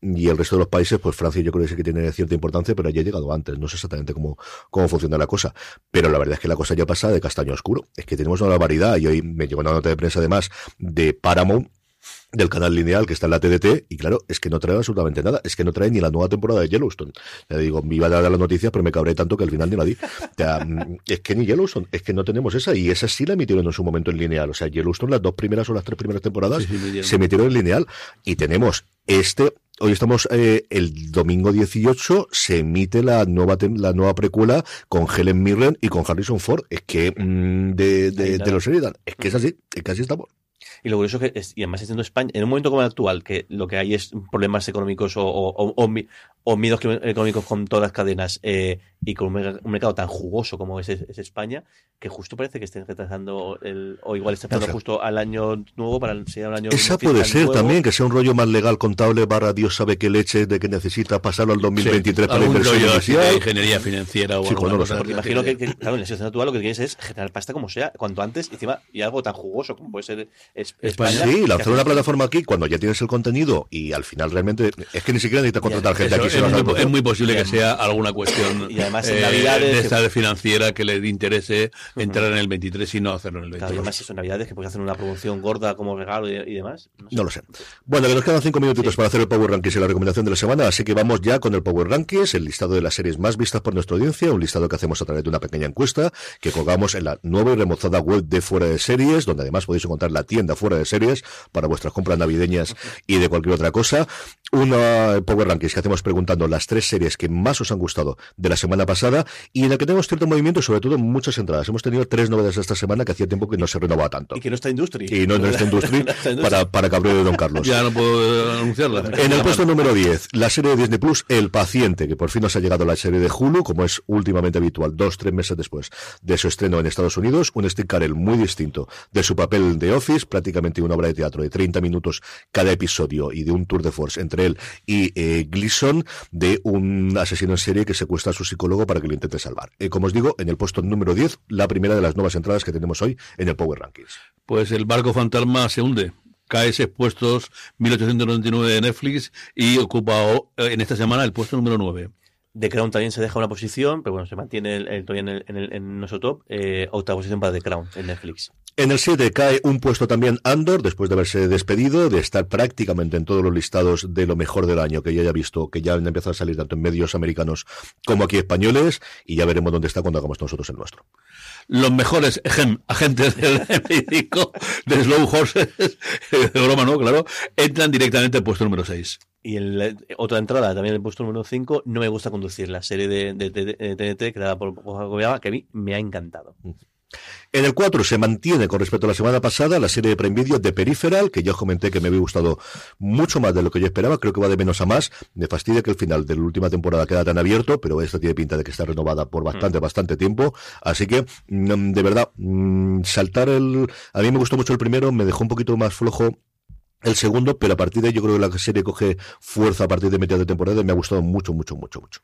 Speaker 1: Y el resto de los países, pues Francia yo creo que sí que tiene cierta importancia, pero ya ha llegado antes, no sé exactamente cómo, cómo funciona la cosa. Pero la verdad es que la cosa ya pasa de castaño oscuro. Es que tenemos una variedad, y hoy me llegó una nota de prensa además de Paramount, del canal lineal que está en la TDT y claro, es que no trae absolutamente nada, es que no trae ni la nueva temporada de Yellowstone. Ya digo, me iba a dar las noticias, pero me cabré tanto que al final ni la di. O sea, es que ni Yellowstone, es que no tenemos esa y esa sí la emitieron en su momento en lineal. O sea, Yellowstone las dos primeras o las tres primeras temporadas sí, sí, se emitieron en lineal y tenemos este hoy estamos eh, el domingo 18, se emite la nueva la nueva precuela con Helen Mirren y con Harrison Ford. Es que mm, de, de, de los Sheridan, es que es así, es que así estamos.
Speaker 2: Y lo curioso que, es, y además siendo España, en un momento como el actual, que lo que hay es problemas económicos o, o, o, o miedos económicos con todas las cadenas, eh, y con un, mercado tan jugoso como es, es, España, que justo parece que estén retrasando, el, o igual está esperando justo al año nuevo para el, un año
Speaker 1: Esa puede ser
Speaker 2: nuevo.
Speaker 1: también, que sea un rollo más legal, contable, barra Dios sabe qué leche, de que necesita pasarlo al 2023
Speaker 3: sí,
Speaker 1: para la inversión
Speaker 3: de ingeniería financiera o
Speaker 1: Sí,
Speaker 3: algo cosa
Speaker 1: sé.
Speaker 2: Porque imagino que, que, claro, en la situación actual lo que quieres es generar pasta como sea, cuanto antes, y encima, y algo tan jugoso como puede ser es, España.
Speaker 1: Sí, lanzar una plataforma aquí cuando ya tienes el contenido y al final realmente es que ni siquiera necesitas contratar gente
Speaker 3: Eso
Speaker 1: aquí.
Speaker 3: es,
Speaker 1: si no
Speaker 3: muy, es muy posible
Speaker 2: Y
Speaker 3: que
Speaker 2: además-
Speaker 3: sea alguna cuestión
Speaker 2: y además en
Speaker 3: eh,
Speaker 2: Navidades-
Speaker 3: de esta financiera que le interese entrar en el 23 y no hacerlo en el
Speaker 2: Claro, y
Speaker 3: 22.
Speaker 2: además eso, Navidades, que puedes hacer una promoción gorda como regalo y, y demás. No sé.
Speaker 1: No lo sé. Bueno, que nos quedan cinco minutitos
Speaker 2: Sí.
Speaker 1: para hacer el Power Rankings y la recomendación de la semana, así que vamos ya con el Power Rankings, el listado de las series más vistas por nuestra audiencia, un listado que hacemos a través de una pequeña encuesta que colgamos en la nueva y remozada web de Fuera de Series, donde además podéis encontrar la tienda Fuera de Series para vuestras compras navideñas y de cualquier otra cosa. Una Power Rankings que hacemos preguntando las tres series que más os han gustado de la semana pasada y en la que tenemos cierto movimiento, sobre todo muchas entradas. Hemos tenido tres novedades esta semana que hacía tiempo que no se renovaba tanto.
Speaker 2: Y que no está Industry.
Speaker 1: Y no industria
Speaker 2: No está Industry.
Speaker 1: para, para cabreo de Don Carlos.
Speaker 3: Ya no puedo eh, anunciarla.
Speaker 1: En el puesto número 10, la serie de Disney Plus, El Paciente, que por fin nos ha llegado la serie de Hulu, como es últimamente habitual, dos, tres meses después de su estreno en Estados Unidos. Un Steve Carell muy distinto de su papel de Office, prácticamente una obra de teatro de 30 minutos cada episodio y de un tour de force entre él y eh, Gleason, de un asesino en serie que secuestra a su psicólogo para que lo intente salvar. Eh, como os digo, en el puesto número 10, la primera de las nuevas entradas que tenemos hoy en el Power Rankings.
Speaker 3: Pues el barco fantasma se hunde. Cae seis puestos, 1899 de Netflix y ocupa eh, en esta semana el puesto número 9.
Speaker 2: The Crown también se deja una posición, pero bueno, se mantiene el, el- todavía en, el, en, el- en nuestro top. Eh, octava posición para The Crown en Netflix.
Speaker 1: En el 7 cae un puesto también Andor, después de haberse despedido, de estar prácticamente en todos los listados de lo mejor del año que ya haya visto, que ya han empezado a salir tanto en medios americanos como aquí españoles, y ya veremos dónde está cuando hagamos nosotros el nuestro.
Speaker 3: Los mejores ejem, agentes del médico de Slow Horses, de broma no, claro, entran directamente al puesto número 6.
Speaker 2: Y el, eh, otra entrada, también en el puesto número 5, No me gusta conducir, la serie de, de, de- de TNT creada por Gobiaba, que a mí me ha encantado.
Speaker 1: En el 4 se mantiene con respecto a la semana pasada la serie de Prime Video de Peripheral, que ya os comenté que me había gustado mucho más de lo que yo esperaba, creo que va de menos a más. Me fastidia que el final de la última temporada queda tan abierto, pero esto tiene pinta de que está renovada por bastante, bastante tiempo. Así que, mm, de verdad, mm, saltar el... A mí me gustó mucho el primero, me dejó un poquito más flojo el segundo, pero a partir de ahí yo creo que la serie coge fuerza a partir de media de temporada y me ha gustado mucho, mucho, mucho, mucho.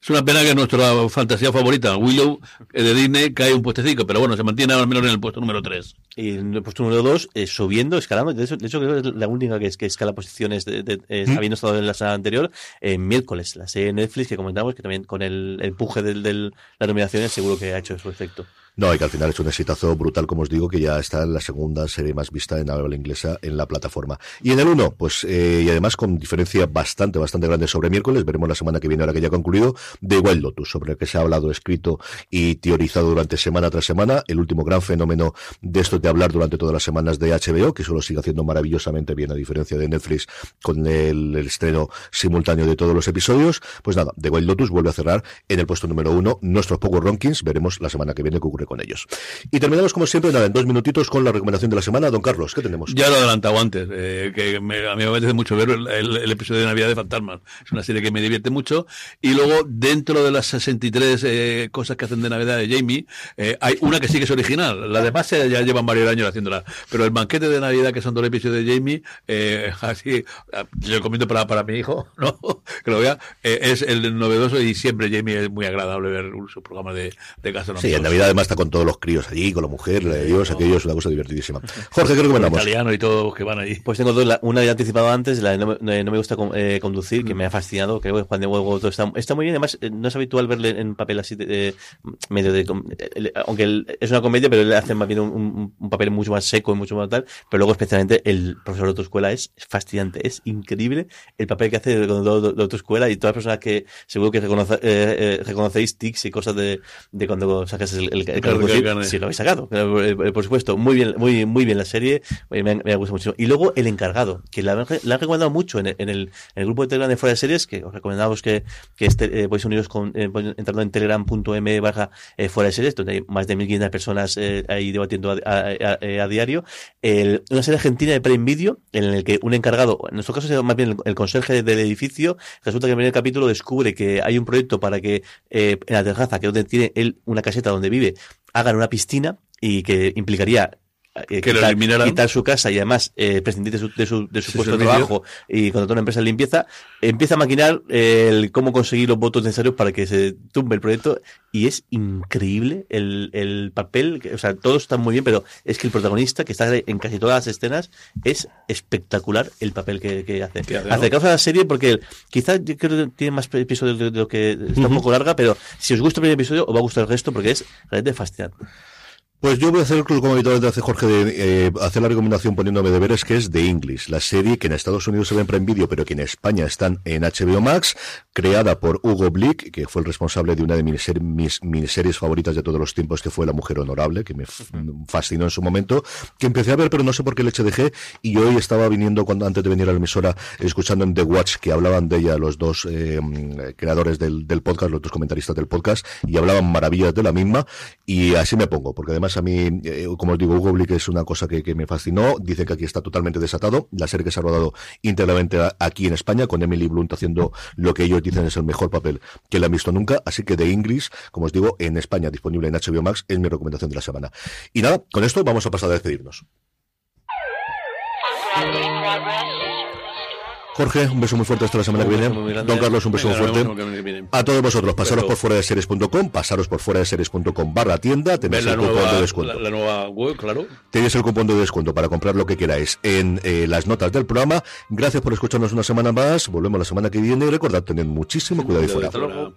Speaker 3: Es una pena que nuestra fantasía favorita, Willow, eh, de Disney, cae un puestecico, pero bueno, se mantiene al menos en el puesto número 3.
Speaker 2: Y en el puesto número 2, eh, subiendo, escalando. De hecho, de hecho, creo que es la única que, es, que escala posiciones, de, de- eh,
Speaker 1: ¿Mm?
Speaker 2: habiendo estado en la semana anterior, eh, miércoles, la serie de Netflix que comentamos, que también con el el empuje de del, las nominaciones seguro que ha hecho su efecto.
Speaker 1: No, y que al final es un exitazo brutal, como os digo, que ya está en la segunda serie más vista en habla inglesa en la plataforma. Y en el 1, pues, eh, y además con diferencia bastante, bastante grande sobre miércoles, veremos la semana que viene, ahora que ya ha concluido, The Wild Lotus, sobre el que se ha hablado, escrito y teorizado durante semana tras semana, el último gran fenómeno de esto de hablar durante todas las semanas de HBO, que eso lo sigue haciendo maravillosamente bien, a diferencia de Netflix, con el, estreno simultáneo de todos los episodios. Pues nada, The Wild Lotus vuelve a cerrar en el puesto número uno nuestros Power Rankings, veremos la semana que viene qué ocurre con ellos. Y terminamos como siempre, nada, en dos minutitos con la recomendación de la semana. Don Carlos, ¿qué tenemos?
Speaker 3: Ya lo he adelantado antes, eh, que me- a mí me apetece mucho ver el, el- el episodio de Navidad de Fantasmas. Es una serie que me divierte mucho. Y luego, dentro de las 63 eh, cosas que hacen de Navidad de Jamie, eh, hay una que sí que es original. La demás ya, ya llevan varios años haciéndola. Pero el banquete de Navidad, que son dos episodios de Jamie, eh, así, yo recomiendo para, para mi hijo, ¿no? que lo vea, eh, es el novedoso y siempre Jamie es muy agradable ver sus programas de, de gastronomía.
Speaker 1: Sí, en Navidad además está con todos los críos allí, con la mujer, la de Dios, aquello es una cosa divertidísima. Jorge, ¿qué recomendamos?
Speaker 3: italiano y todos los que van ahí.
Speaker 2: Pues tengo dos, la- una ya anticipado antes, la de no, me- de no me gusta con- eh, conducir, que me ha fascinado, creo que Juan de Huevo todo está, está muy bien, además eh, no es habitual verle en papel así de, de- medio de, com- eh, aunque él- es una comedia, pero le hace más bien un, un- un papel mucho más seco y mucho más tal, pero luego especialmente el profesor de autoescuela es fascinante, es increíble el papel que hace de, de, de- de autoescuela y todas las personas que seguro que reconoce- eh, eh, reconocéis tics y cosas de, de cuando sacas el, el- el Sí, lo habéis sacado, eh, eh, por supuesto. Muy bien, muy, muy bien la serie, me, me, gusta mucho. Y luego El Encargado, que la, la han recomendado mucho en, en, el, en, el, grupo de Telegram de Fuera de Series, que os recomendamos que, que este, eh, podéis uniros con, eh, entrando en telegram.m baja eh, Fuera de Series, donde hay más de 1.500 personas ahí debatiendo a, a, a, a diario. El, una serie argentina de Prime Video, en el que un encargado, en nuestro caso es más bien el, el conserje del edificio, resulta que en el primer capítulo descubre que hay un proyecto para que en la terraza, que es donde tiene él una caseta donde vive, hagan una piscina y que implicaría eh,
Speaker 3: que
Speaker 2: quitar,
Speaker 3: lo
Speaker 2: quitar, su casa y además eh, prescindir de su, de su, de su
Speaker 3: Sí,
Speaker 2: puesto de trabajo y contratar una empresa de limpieza, empieza a maquinar el cómo conseguir los votos necesarios para que se tumbe el proyecto y es increíble el, el papel, o sea, todos están muy bien, pero es que el protagonista, que está en casi todas las escenas, es espectacular el papel que, que hace.
Speaker 3: Hace, ¿no?
Speaker 2: Acercaos a la serie porque quizás yo creo que tiene más episodios de, lo que está un poco larga, pero si os gusta el primer episodio, os va a gustar el resto porque es realmente fascinante.
Speaker 1: Pues yo voy a hacer como habitualmente hace Jorge de eh, hacer la recomendación poniéndome deberes que es The English, la serie que en Estados Unidos se ve en Prime Video, pero que en España están en HBO Max, creada por Hugo Blick, que fue el responsable de una de mis, mis miniseries favoritas de todos los tiempos, que fue La Mujer Honorable, que me fascinó en su momento, que empecé a ver, pero no sé por qué leche dejé, y hoy estaba viniendo cuando antes de venir a la emisora, escuchando en The Watch que hablaban de ella los dos eh, creadores del, del podcast, los dos comentaristas del podcast, y hablaban maravillas de la misma, y así me pongo, porque además a mí, eh, como os digo, Hugo Blick es una cosa que, me fascinó. Dice que aquí está totalmente desatado. La serie que se ha rodado íntegramente aquí en España, con Emily Blunt haciendo lo que ellos dicen es el mejor papel que le han visto nunca. Así que The English, como os digo, en España, disponible en HBO Max, es mi recomendación de la semana. Y nada, con esto vamos a pasar a despedirnos. Jorge, un beso muy fuerte hasta la semana
Speaker 2: Un
Speaker 1: que viene.
Speaker 2: grande.
Speaker 1: Don Carlos, un beso muy fuerte. A todos vosotros, pasaros por fuera de series.com, pasaros por fuera de series.com barra tienda, tenéis el cupón de descuento.
Speaker 3: la, la nueva web, claro.
Speaker 1: Tenéis el cupón de descuento para comprar lo que queráis en eh, las notas del programa. Gracias por escucharnos una semana más. Volvemos la semana que viene y recordad tener muchísimo cuidado y fuera.
Speaker 3: Hasta luego.